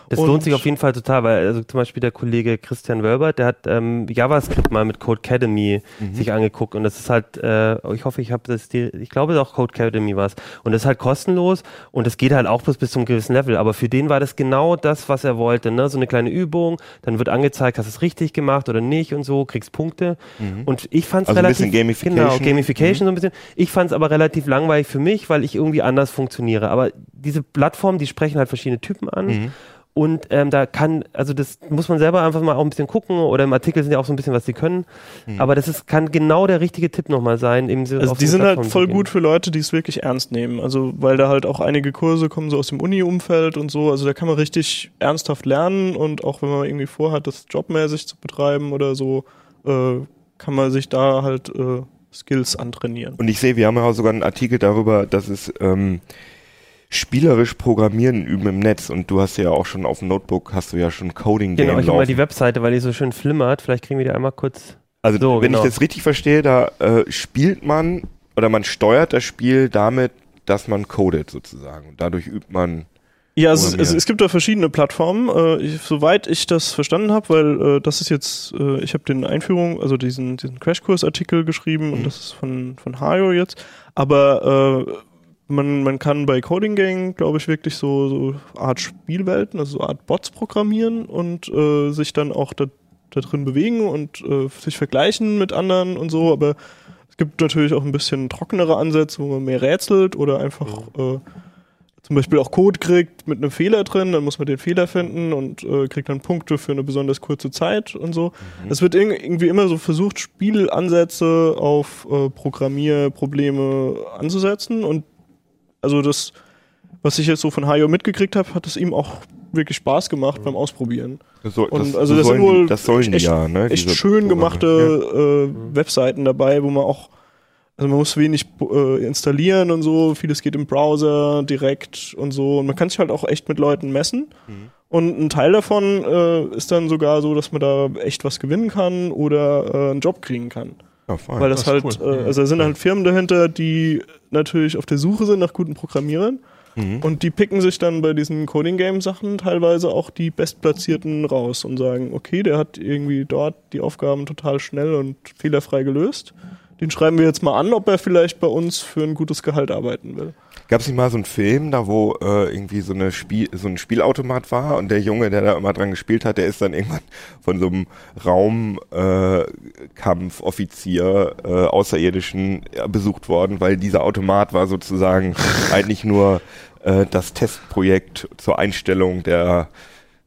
Das Und- lohnt sich auf jeden Fall total, weil also zum Beispiel der Kollege Christian Wölbert, der hat ähm, JavaScript mal mit Codecademy sich angeguckt und das ist halt, äh, ich hoffe, ich habe das, die, ich glaube auch Codecademy war es und das ist halt kostenlos und das geht halt auch bloß bis zum gewissen Level, aber für den war das genau das, was er wollte, ne? so eine kleine Übung, dann wird angezeigt, hast du es richtig gemacht oder nicht und so, kriegst Punkte. Und ich fand es Also ein relativ, bisschen Gamification. genau, Gamification so ein bisschen, ich fand es aber relativ langweilig für mich, weil ich irgendwie anders funktioniere, aber diese Plattformen, die sprechen halt verschiedene Typen an Mhm. Und ähm, da kann, also das muss man selber einfach mal auch ein bisschen gucken oder im Artikel sind ja auch so ein bisschen, was sie können. Aber das ist, kann genau der richtige Tipp nochmal sein. Eben so Also die sind halt Plattform voll zu gehen. gut für Leute, die es wirklich ernst nehmen. Also weil da halt auch einige Kurse kommen so aus dem Uni-Umfeld und so. Also da kann man richtig ernsthaft lernen und auch wenn man irgendwie vorhat, das jobmäßig zu betreiben oder so, äh, kann man sich da halt äh, Skills antrainieren. Und ich sehe, wir haben ja auch sogar einen Artikel darüber, dass es ähm, spielerisch Programmieren üben im Netz. Und du hast ja auch schon auf dem Notebook, hast du ja schon Coding-Game Genau, ich habe mal die Webseite, weil die so schön flimmert. Vielleicht kriegen wir die einmal kurz. Also So, wenn genau. ich das richtig verstehe, da äh, spielt man oder man steuert das Spiel damit, dass man codet sozusagen. Und dadurch übt man. Ja, es, es, es gibt da verschiedene Plattformen. Äh, ich, soweit ich das verstanden habe, weil äh, das ist jetzt, äh, ich habe den Einführung, also diesen, diesen Crashkurs-Artikel geschrieben und das ist von, von Hajo jetzt. Aber äh, man, man kann bei Coding Gang, glaube ich, wirklich so, so Art Spielwelten, also so Art Bots programmieren und äh, sich dann auch da, da drin bewegen und äh, sich vergleichen mit anderen und so. Aber es gibt natürlich auch ein bisschen trockenere Ansätze, wo man mehr rätselt oder einfach äh, zum Beispiel auch Code kriegt mit einem Fehler drin, dann muss man den Fehler finden und äh, kriegt dann Punkte für eine besonders kurze Zeit und so. Es wird irg- irgendwie immer so versucht, Spielansätze auf äh, Programmierprobleme anzusetzen und also das, was ich jetzt so von Hayo mitgekriegt habe, hat es ihm auch wirklich Spaß gemacht beim Ausprobieren. Das soll, Und das, also so das sind wohl die, das sollen echt- ja, ne? Echt schön Programme. gemachte äh, Webseiten dabei, wo man auch, also man muss wenig äh, installieren und so, vieles geht im Browser direkt und so. Und man kann sich halt auch echt mit Leuten messen. Mhm. Und ein Teil davon äh, ist dann sogar so, dass man da echt was gewinnen kann oder äh, einen Job kriegen kann. Ja, fein. Weil das, das halt, cool. äh, also da sind halt Firmen dahinter, die natürlich auf der Suche sind nach guten Programmierern. Mhm. Und die picken sich dann bei diesen Coding-Game-Sachen teilweise auch die Bestplatzierten raus und sagen, okay, der hat irgendwie dort die Aufgaben total schnell und fehlerfrei gelöst. Den schreiben wir jetzt mal an, ob er vielleicht bei uns für ein gutes Gehalt arbeiten will. Gab es nicht mal so einen Film, da wo äh, irgendwie so, eine Spiel, so ein Spielautomat war und der Junge, der da immer dran gespielt hat, der ist dann irgendwann von so einem Raumkampfoffizier äh, Außerirdischen äh, besucht worden, weil dieser Automat war sozusagen eigentlich nur äh, das Testprojekt zur Einstellung der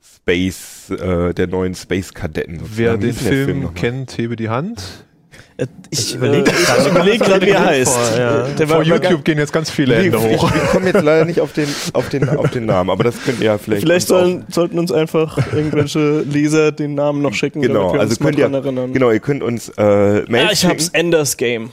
Space, äh, der neuen Space-Kadetten. Wer den Film kennt, hebe die Hand. Ich überleg äh, ich überleg gerade, wie er vor, heißt. ja. Der Vor YouTube gehen jetzt ganz viele Hände ich, hoch. ich komme jetzt leider nicht auf den, auf den, auf den Namen, aber das könnt ihr ja vielleicht. Vielleicht sollen, sollten uns einfach irgendwelche Leser den Namen noch schicken, Genau, damit wir also könnt ihr, erinnern. genau, ihr könnt uns äh, Mails Ah, ich hab's. Enders Game.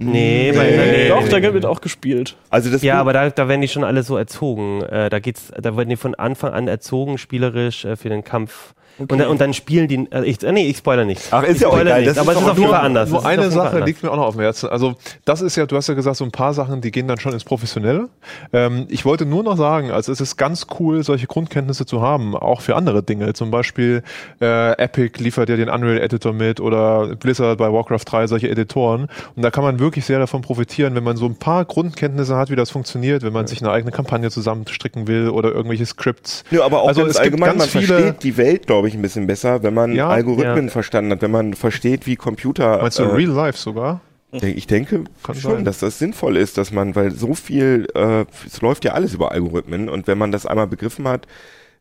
Nee, bei, Nee. nee, Doch, da wird auch gespielt. Also das Ja, Buch- aber da, da werden die schon alle so erzogen. Äh, da geht's, da werden die von Anfang an erzogen, spielerisch äh, für den Kampf. Und, dann, und dann spielen die. Äh, ich, äh, nee, ich spoiler nicht. Ach, ist ich ja auch spoiler egal, nicht, das aber ist es ist auf jeden nur- Fall anders. Nur eine Sache anders. liegt mir auch noch auf dem Herzen. Also das ist ja, du hast ja gesagt, so ein paar Sachen, die gehen dann schon ins Professionelle. Ähm, ich wollte nur noch sagen, also es ist ganz cool, solche Grundkenntnisse zu haben, auch für andere Dinge. Zum Beispiel äh, Epic liefert ja den Unreal Editor mit oder Blizzard bei Warcraft 3, solche Editoren. Und da kann man wirklich sehr davon profitieren, wenn man so ein paar Grundkenntnisse hat, wie das funktioniert, wenn man sich eine eigene Kampagne zusammenstricken will oder irgendwelche Scripts. Ja, aber auch Also ganz es gibt allgemein, ganz man viele- versteht die Welt, glaube ich, ein bisschen besser, wenn man Ja, Algorithmen ja. verstanden hat, wenn man versteht, wie Computer. Meinst du äh, Real Life sogar? ich denke Kann schon, sein. dass das sinnvoll ist, dass man, weil so viel, äh, es läuft ja alles über Algorithmen und wenn man das einmal begriffen hat,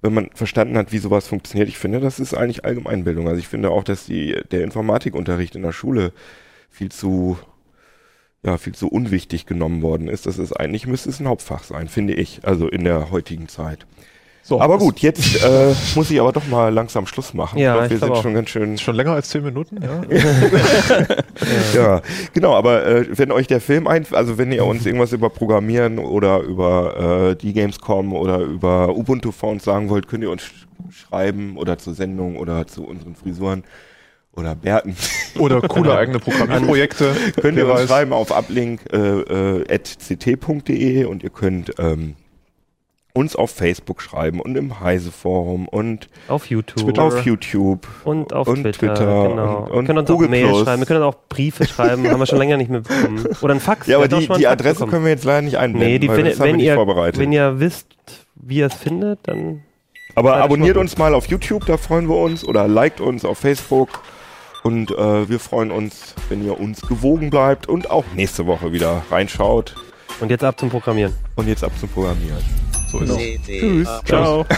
wenn man verstanden hat, wie sowas funktioniert, ich finde, das ist eigentlich Allgemeinbildung. Also ich finde auch, dass die, der Informatikunterricht in der Schule viel zu, ja, viel zu unwichtig genommen worden ist. Das ist eigentlich, müsste es ein Hauptfach sein, finde ich, also in der heutigen Zeit. So, Aber gut, jetzt äh, muss ich aber doch mal langsam Schluss machen. Ja, ich glaub, wir sind auch. schon ganz schön. Schon länger als zehn Minuten, ja? Ja, genau. Aber äh, wenn euch der Film ein, also wenn ihr uns irgendwas über Programmieren oder über äh, die Gamescom oder über Ubuntu Fonts sagen wollt, könnt ihr uns sch schreiben oder zur Sendung oder zu unseren Frisuren oder Bärten. Oder coole eigene Programmierprojekte. könnt ihr uns schreiben auf uplink äh, äh, at ct.de und ihr könnt ähm, uns auf Facebook schreiben und im Heise Forum und Auf YouTube. Twitter. auf YouTube. Und auf Und Twitter, Twitter genau. und- und wir können uns Google auch Mail Plus. schreiben, wir können auch Briefe schreiben, haben wir schon länger nicht mehr bekommen. Oder ein Fax. Ja, aber wir die, die Adresse bekommen. können wir jetzt leider nicht einblenden, Nee, die, weil wenn, das haben wir wenn, nicht ihr, vorbereitet. wenn ihr wisst, wie ihr es findet, dann Aber abonniert uns mal auf YouTube, da freuen wir uns. Oder liked uns auf Facebook. Und äh, wir freuen uns, wenn ihr uns gewogen bleibt und auch nächste Woche wieder reinschaut. und jetzt ab zum Programmieren. Und jetzt ab zum Programmieren. Grüße. Nee, nee. Tschüss. Ah. Ciao.